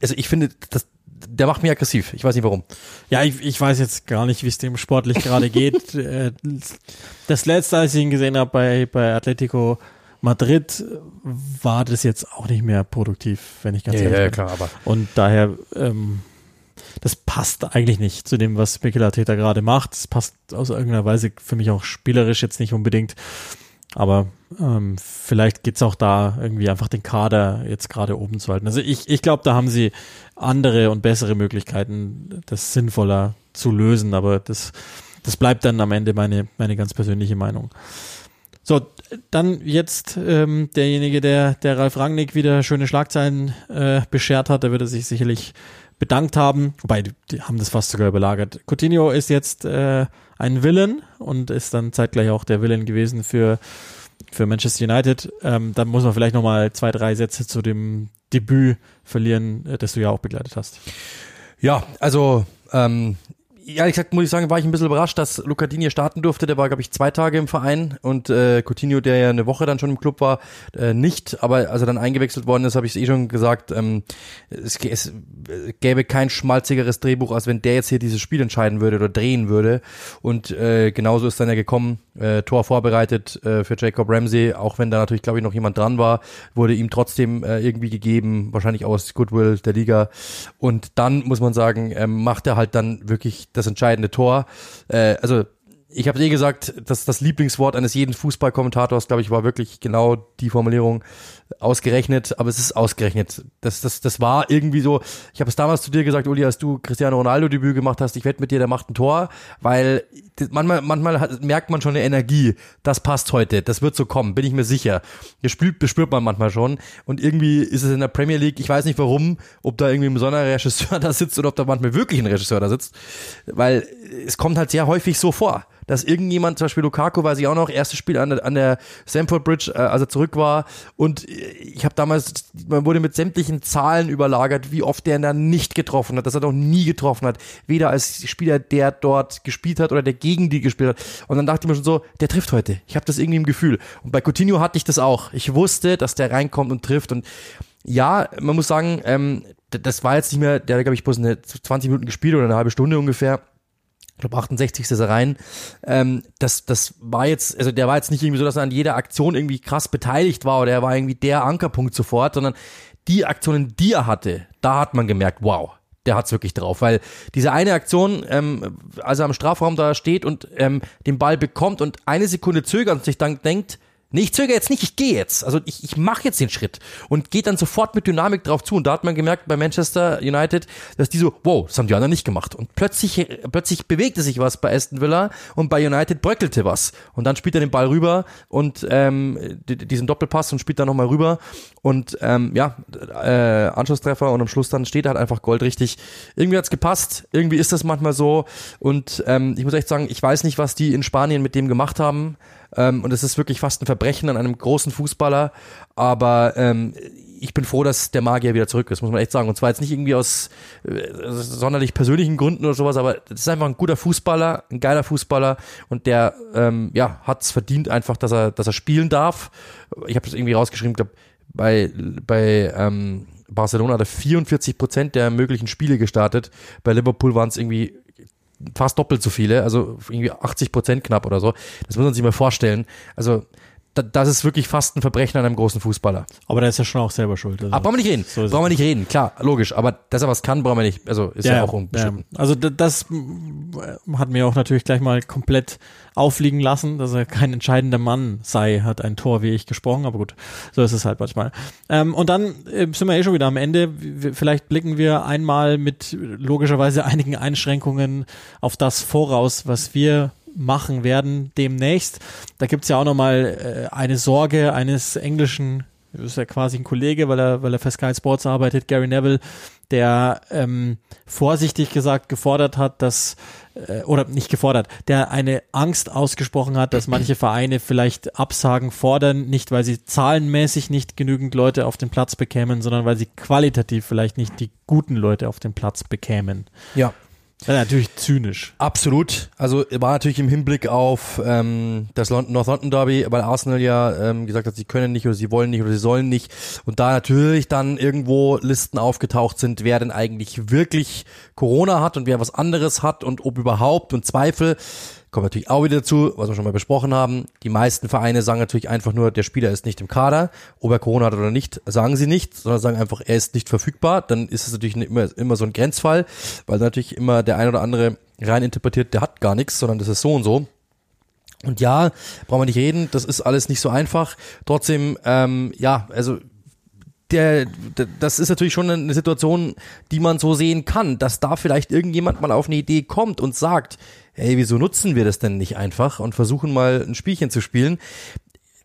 Speaker 2: also ich finde, das, der macht mich aggressiv. Ich weiß nicht warum.
Speaker 1: Ja, ich, ich weiß jetzt gar nicht, wie es dem sportlich gerade geht. Äh, Das letzte, als ich ihn gesehen habe bei, bei Atletico Madrid, war das jetzt auch nicht mehr produktiv, wenn ich ganz ehrlich bin.
Speaker 2: klar, aber.
Speaker 1: Und daher, ähm, das passt eigentlich nicht zu dem, was Speculator gerade macht. Es passt aus irgendeiner Weise für mich auch spielerisch jetzt nicht unbedingt. Aber ähm, vielleicht geht's auch da irgendwie einfach den Kader jetzt gerade oben zu halten. Also ich, ich glaube, da haben sie andere und bessere Möglichkeiten, das sinnvoller zu lösen. Aber das, das bleibt dann am Ende meine, meine ganz persönliche Meinung. So, dann jetzt ähm, derjenige, der, der Ralf Rangnick wieder schöne Schlagzeilen äh, beschert hat, der würde sich sicherlich bedankt haben. Wobei, die, die haben das fast sogar überlagert. Coutinho ist jetzt äh, ein Villain und ist dann zeitgleich auch der Villain gewesen für, für Manchester United. Ähm, dann muss man vielleicht nochmal zwei, drei Sätze zu dem Debüt verlieren, äh, das du ja auch begleitet hast.
Speaker 2: Ja, also ähm, ehrlich gesagt muss ich sagen, war ich ein bisschen überrascht, dass Luca Digne starten durfte. Der war, glaube ich, zwei Tage im Verein und äh, Coutinho, der ja eine Woche dann schon im Club war, äh, nicht. Aber als er dann eingewechselt worden ist, habe ich es eh schon gesagt, ähm, es, es gäbe kein schmalzigeres Drehbuch, als wenn der jetzt hier dieses Spiel entscheiden würde oder drehen würde. Und äh, genauso ist dann ja gekommen, äh, Tor vorbereitet äh, für Jacob Ramsey, auch wenn da natürlich, glaube ich, noch jemand dran war, wurde ihm trotzdem äh, irgendwie gegeben, wahrscheinlich aus Goodwill der Liga. Und dann muss man sagen, ähm, macht er halt dann wirklich das entscheidende Tor. Äh, also ich habe eh gesagt, dass das Lieblingswort eines jeden Fußballkommentators, glaube ich, war wirklich genau die Formulierung ausgerechnet, aber es ist ausgerechnet. Das, das, das war irgendwie so, ich habe es damals zu dir gesagt, Uli, als du Cristiano Ronaldo Debüt gemacht hast, ich wette mit dir, der macht ein Tor, weil manchmal, manchmal hat, merkt man schon eine Energie, das passt heute, das wird so kommen, bin ich mir sicher. Das spürt, bespürt man manchmal schon und irgendwie ist es in der Premier League, ich weiß nicht warum, ob da irgendwie ein besonderer Regisseur da sitzt oder ob da manchmal wirklich ein Regisseur da sitzt, weil es kommt halt sehr häufig so vor dass irgendjemand, zum Beispiel Lukaku, weiß ich auch noch, erstes Spiel an der, an der Stamford Bridge, äh, als er zurück war. Und ich habe damals, man wurde mit sämtlichen Zahlen überlagert, wie oft der da nicht getroffen hat, dass er noch nie getroffen hat. Weder als Spieler, der dort gespielt hat oder der gegen die gespielt hat. Und dann dachte ich mir schon so, der trifft heute. Ich habe das irgendwie im Gefühl. Und bei Coutinho hatte ich das auch. Ich wusste, dass der reinkommt und trifft. Und ja, man muss sagen, ähm, das war jetzt nicht mehr, der hat, glaube ich, bloß eine 20 Minuten gespielt oder eine halbe Stunde ungefähr ich glaube 68. ist er rein. Ähm, das, das war jetzt, also der war jetzt nicht irgendwie so, dass er an jeder Aktion irgendwie krass beteiligt war oder er war irgendwie der Ankerpunkt sofort, sondern die Aktionen, die er hatte, da hat man gemerkt, wow, der hat's wirklich drauf, weil diese eine Aktion, ähm, als er am Strafraum da steht und ähm, den Ball bekommt und eine Sekunde zögert und sich dann denkt, Nee, ich zögere jetzt nicht, ich gehe jetzt. Also ich, ich mache jetzt den Schritt und geht dann sofort mit Dynamik drauf zu. Und da hat man gemerkt bei Manchester United, dass die so, wow, das haben die anderen nicht gemacht. Und plötzlich, plötzlich bewegte sich was bei Aston Villa und bei United bröckelte was. Und dann spielt er den Ball rüber und ähm, diesen Doppelpass und spielt dann nochmal rüber. Und ähm, ja, äh, Anschlusstreffer und am Schluss dann steht er halt einfach goldrichtig. Irgendwie hat's gepasst, irgendwie ist das manchmal so. Und ähm, ich muss echt sagen, ich weiß nicht, was die in Spanien mit dem gemacht haben. Ähm, und es ist wirklich fast ein Verbrechen an einem großen Fußballer. Aber ähm, ich bin froh, dass der Magier wieder zurück ist, muss man echt sagen. Und zwar jetzt nicht irgendwie aus äh, sonderlich persönlichen Gründen oder sowas, aber das ist einfach ein guter Fußballer, ein geiler Fußballer und der ähm, ja hat es verdient einfach, dass er, dass er spielen darf. Ich habe das irgendwie rausgeschrieben, glaube bei bei ähm, Barcelona hat er 44 Prozent der möglichen Spiele gestartet. Bei Liverpool waren es irgendwie fast doppelt so viele, also irgendwie 80 Prozent knapp oder so. Das muss man sich mal vorstellen. Also das ist wirklich fast ein Verbrechen an einem großen Fußballer.
Speaker 1: Aber der ist ja schon auch selber schuld.
Speaker 2: Also. Aber brauchen wir nicht reden. So brauchen wir nicht reden. Klar, logisch. Aber dass er was kann, brauchen wir nicht. Also ist ja, ja auch unbestimmt.
Speaker 1: Ja. Also das hat mir auch natürlich gleich mal komplett auffliegen lassen, dass er kein entscheidender Mann sei, hat ein Tor wie ich gesprochen, aber gut, so ist es halt manchmal. Ähm, und dann äh, sind wir eh schon wieder am Ende. Vielleicht blicken wir einmal mit logischerweise einigen Einschränkungen auf das voraus, was wir machen werden demnächst. Da gibt's ja auch nochmal äh, eine Sorge eines englischen, ist ja quasi ein Kollege, weil er, weil er für Sky Sports arbeitet, Gary Neville, der ähm, vorsichtig gesagt gefordert hat, dass äh, oder nicht gefordert, der eine Angst ausgesprochen hat, dass manche Vereine vielleicht Absagen fordern, nicht weil sie zahlenmäßig nicht genügend Leute auf den Platz bekämen, sondern weil sie qualitativ vielleicht nicht die guten Leute auf den Platz bekämen.
Speaker 2: Ja.
Speaker 1: Ja, natürlich zynisch.
Speaker 2: Absolut. Also war natürlich im Hinblick auf ähm, das London, North London Derby, weil Arsenal ja ähm, gesagt hat, sie können nicht oder sie wollen nicht oder sie sollen nicht. Und da natürlich dann irgendwo Listen aufgetaucht sind, wer denn eigentlich wirklich Corona hat und wer was anderes hat und ob überhaupt und Zweifel. Kommt natürlich auch wieder dazu, was wir schon mal besprochen haben. Die meisten Vereine sagen natürlich einfach nur, der Spieler ist nicht im Kader. Ob er Corona hat oder nicht, sagen sie nicht, sondern sagen einfach, er ist nicht verfügbar. Dann ist es natürlich immer, immer so ein Grenzfall, weil natürlich immer der ein oder andere rein interpretiert, der hat gar nichts, sondern das ist so und so. Und ja, brauchen wir nicht reden, das ist alles nicht so einfach. Trotzdem, ähm, ja, also der, das ist natürlich schon eine Situation, die man so sehen kann, dass da vielleicht irgendjemand mal auf eine Idee kommt und sagt, hey, wieso nutzen wir das denn nicht einfach und versuchen mal ein Spielchen zu spielen?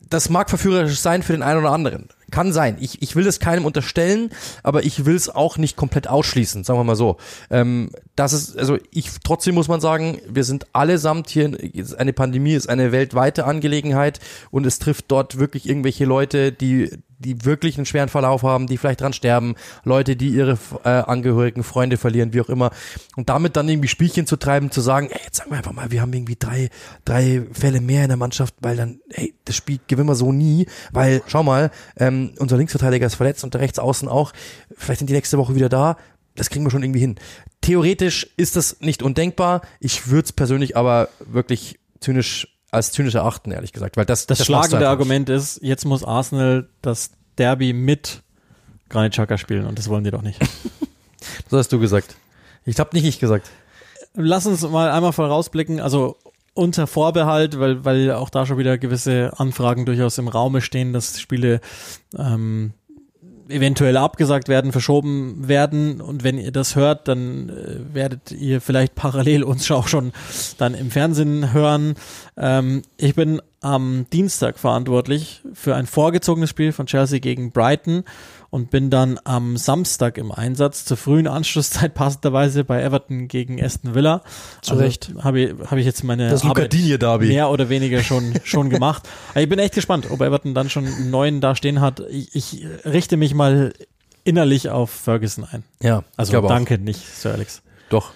Speaker 2: Das mag verführerisch sein für den einen oder anderen. Kann sein. Ich, ich will das keinem unterstellen, aber ich will es auch nicht komplett ausschließen, sagen wir mal so. Ähm, das ist, also ich, trotzdem muss man sagen, wir sind allesamt hier, eine Pandemie ist eine weltweite Angelegenheit und es trifft dort wirklich irgendwelche Leute, die, die wirklich einen schweren Verlauf haben, die vielleicht dran sterben, Leute, die ihre äh, Angehörigen, Freunde verlieren, wie auch immer. Und damit dann irgendwie Spielchen zu treiben, zu sagen, ey, jetzt sagen wir einfach mal, wir haben irgendwie drei, drei Fälle mehr in der Mannschaft, weil dann, hey, das Spiel gewinnen wir so nie, weil, schau mal, ähm, unser Linksverteidiger ist verletzt und der Rechtsaußen auch, vielleicht sind die nächste Woche wieder da, das kriegen wir schon irgendwie hin. Theoretisch ist das nicht undenkbar, ich würde es persönlich aber wirklich zynisch als zynisch erachten, ehrlich gesagt. Weil das,
Speaker 1: das, das schlagende Argument ist, jetzt muss Arsenal das Derby mit Granit Xhaka spielen und das wollen die doch nicht.
Speaker 2: das hast du gesagt. Ich habe nicht ich gesagt.
Speaker 1: Lass uns mal einmal vorausblicken, also unter Vorbehalt, weil, weil auch da schon wieder gewisse Anfragen durchaus im Raume stehen, dass Spiele ähm, eventuell abgesagt werden, verschoben werden. Und wenn ihr das hört, dann äh, werdet ihr vielleicht parallel uns auch schon dann im Fernsehen hören. Ähm, ich bin am Dienstag verantwortlich für ein vorgezogenes Spiel von Chelsea gegen Brighton und bin dann am Samstag im Einsatz zur frühen Anschlusszeit passenderweise bei Everton gegen Aston Villa.
Speaker 2: Zu also Recht.
Speaker 1: Habe ich, hab ich jetzt meine
Speaker 2: das Arbeit
Speaker 1: mehr oder weniger schon, schon gemacht. Aber ich bin echt gespannt, ob Everton dann schon einen neuen da stehen hat. Ich, ich richte mich mal innerlich auf Ferguson ein.
Speaker 2: Ja,
Speaker 1: also danke, auch. nicht Sir Alex.
Speaker 2: Doch.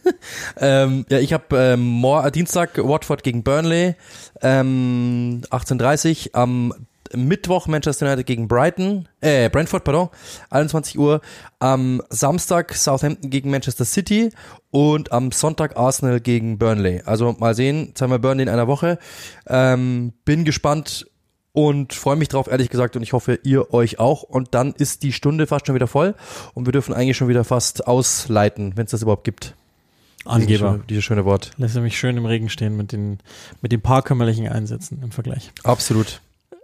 Speaker 2: ähm, ja, ich habe ähm, Dienstag Watford gegen Burnley, ähm, 18.30 am Mittwoch Manchester United gegen Brighton, äh, Brentford, pardon, 21 Uhr. Am Samstag Southampton gegen Manchester City und am Sonntag Arsenal gegen Burnley. Also mal sehen, zweimal Burnley in einer Woche. Ähm, bin gespannt, und freue mich drauf, ehrlich gesagt, und ich hoffe, ihr euch auch. Und dann ist die Stunde fast schon wieder voll und wir dürfen eigentlich schon wieder fast ausleiten, wenn es das überhaupt gibt.
Speaker 1: Angeber.
Speaker 2: Dieses schöne, dieses schöne Wort.
Speaker 1: Lässt er mich schön im Regen stehen mit den, mit den paar kümmerlichen Einsätzen im Vergleich.
Speaker 2: Absolut.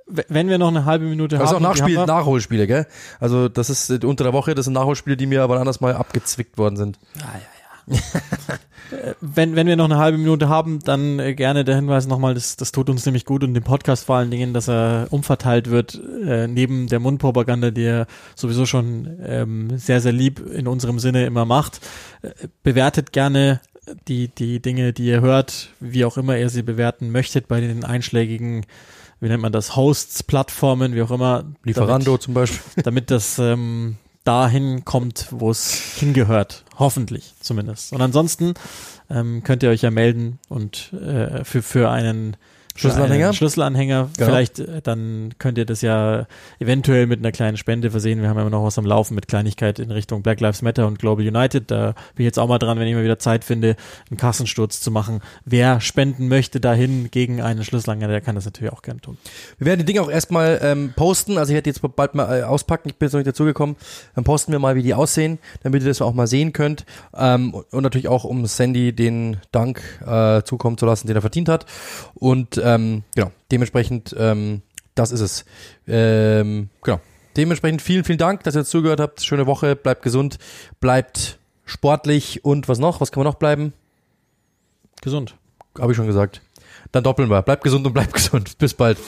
Speaker 1: Wenn wir noch eine halbe Minute
Speaker 2: Das ist auch
Speaker 1: haben.
Speaker 2: Nachspiel,
Speaker 1: haben
Speaker 2: Nachholspiele, gell? Also das ist äh, unter der Woche, das sind Nachholspiele, die mir aber anders mal abgezwickt worden sind.
Speaker 1: wenn, wenn wir noch eine halbe Minute haben, dann äh, gerne der Hinweis nochmal, das, das tut uns nämlich gut und dem Podcast vor allen Dingen, dass er umverteilt wird, äh, neben der Mundpropaganda, die er sowieso schon ähm, sehr, sehr lieb in unserem Sinne immer macht. Äh, bewertet gerne die, die Dinge, die ihr hört, wie auch immer ihr sie bewerten möchtet, bei den einschlägigen, wie nennt man das, Hosts, Plattformen, wie auch immer.
Speaker 2: Lieferando zum Beispiel.
Speaker 1: Damit, damit das ähm, dahin kommt, wo es hingehört. Hoffentlich zumindest. Und ansonsten ähm, könnt ihr euch ja melden und äh, für, für einen
Speaker 2: Schlüsselanhänger?
Speaker 1: Schlüsselanhänger.
Speaker 2: Genau.
Speaker 1: Vielleicht, äh, dann könnt ihr das ja eventuell mit einer kleinen Spende versehen. Wir haben ja immer noch was am Laufen mit Kleinigkeit in Richtung Black Lives Matter und Global United. Da bin ich jetzt auch mal dran, wenn ich mal wieder Zeit finde, einen Kassensturz zu machen. Wer spenden möchte dahin gegen einen Schlüsselanhänger, der kann das natürlich auch gerne tun.
Speaker 2: Wir werden die Dinge auch erstmal ähm, posten. Also ich werde jetzt bald mal äh, auspacken. Ich bin jetzt noch nicht dazugekommen. Dann posten wir mal, wie die aussehen, damit ihr das auch mal sehen könnt. Ähm, und natürlich auch, um Sandy den Dank äh, zukommen zu lassen, den er verdient hat. Und ähm, genau, dementsprechend, ähm, das ist es. Ähm, genau. Dementsprechend vielen, vielen Dank, dass ihr zugehört habt. Schöne Woche. Bleibt gesund. Bleibt sportlich. Und was noch? Was kann man noch bleiben?
Speaker 1: Gesund.
Speaker 2: Habe ich schon gesagt. Dann doppeln wir. Bleibt gesund und bleibt gesund. Bis bald.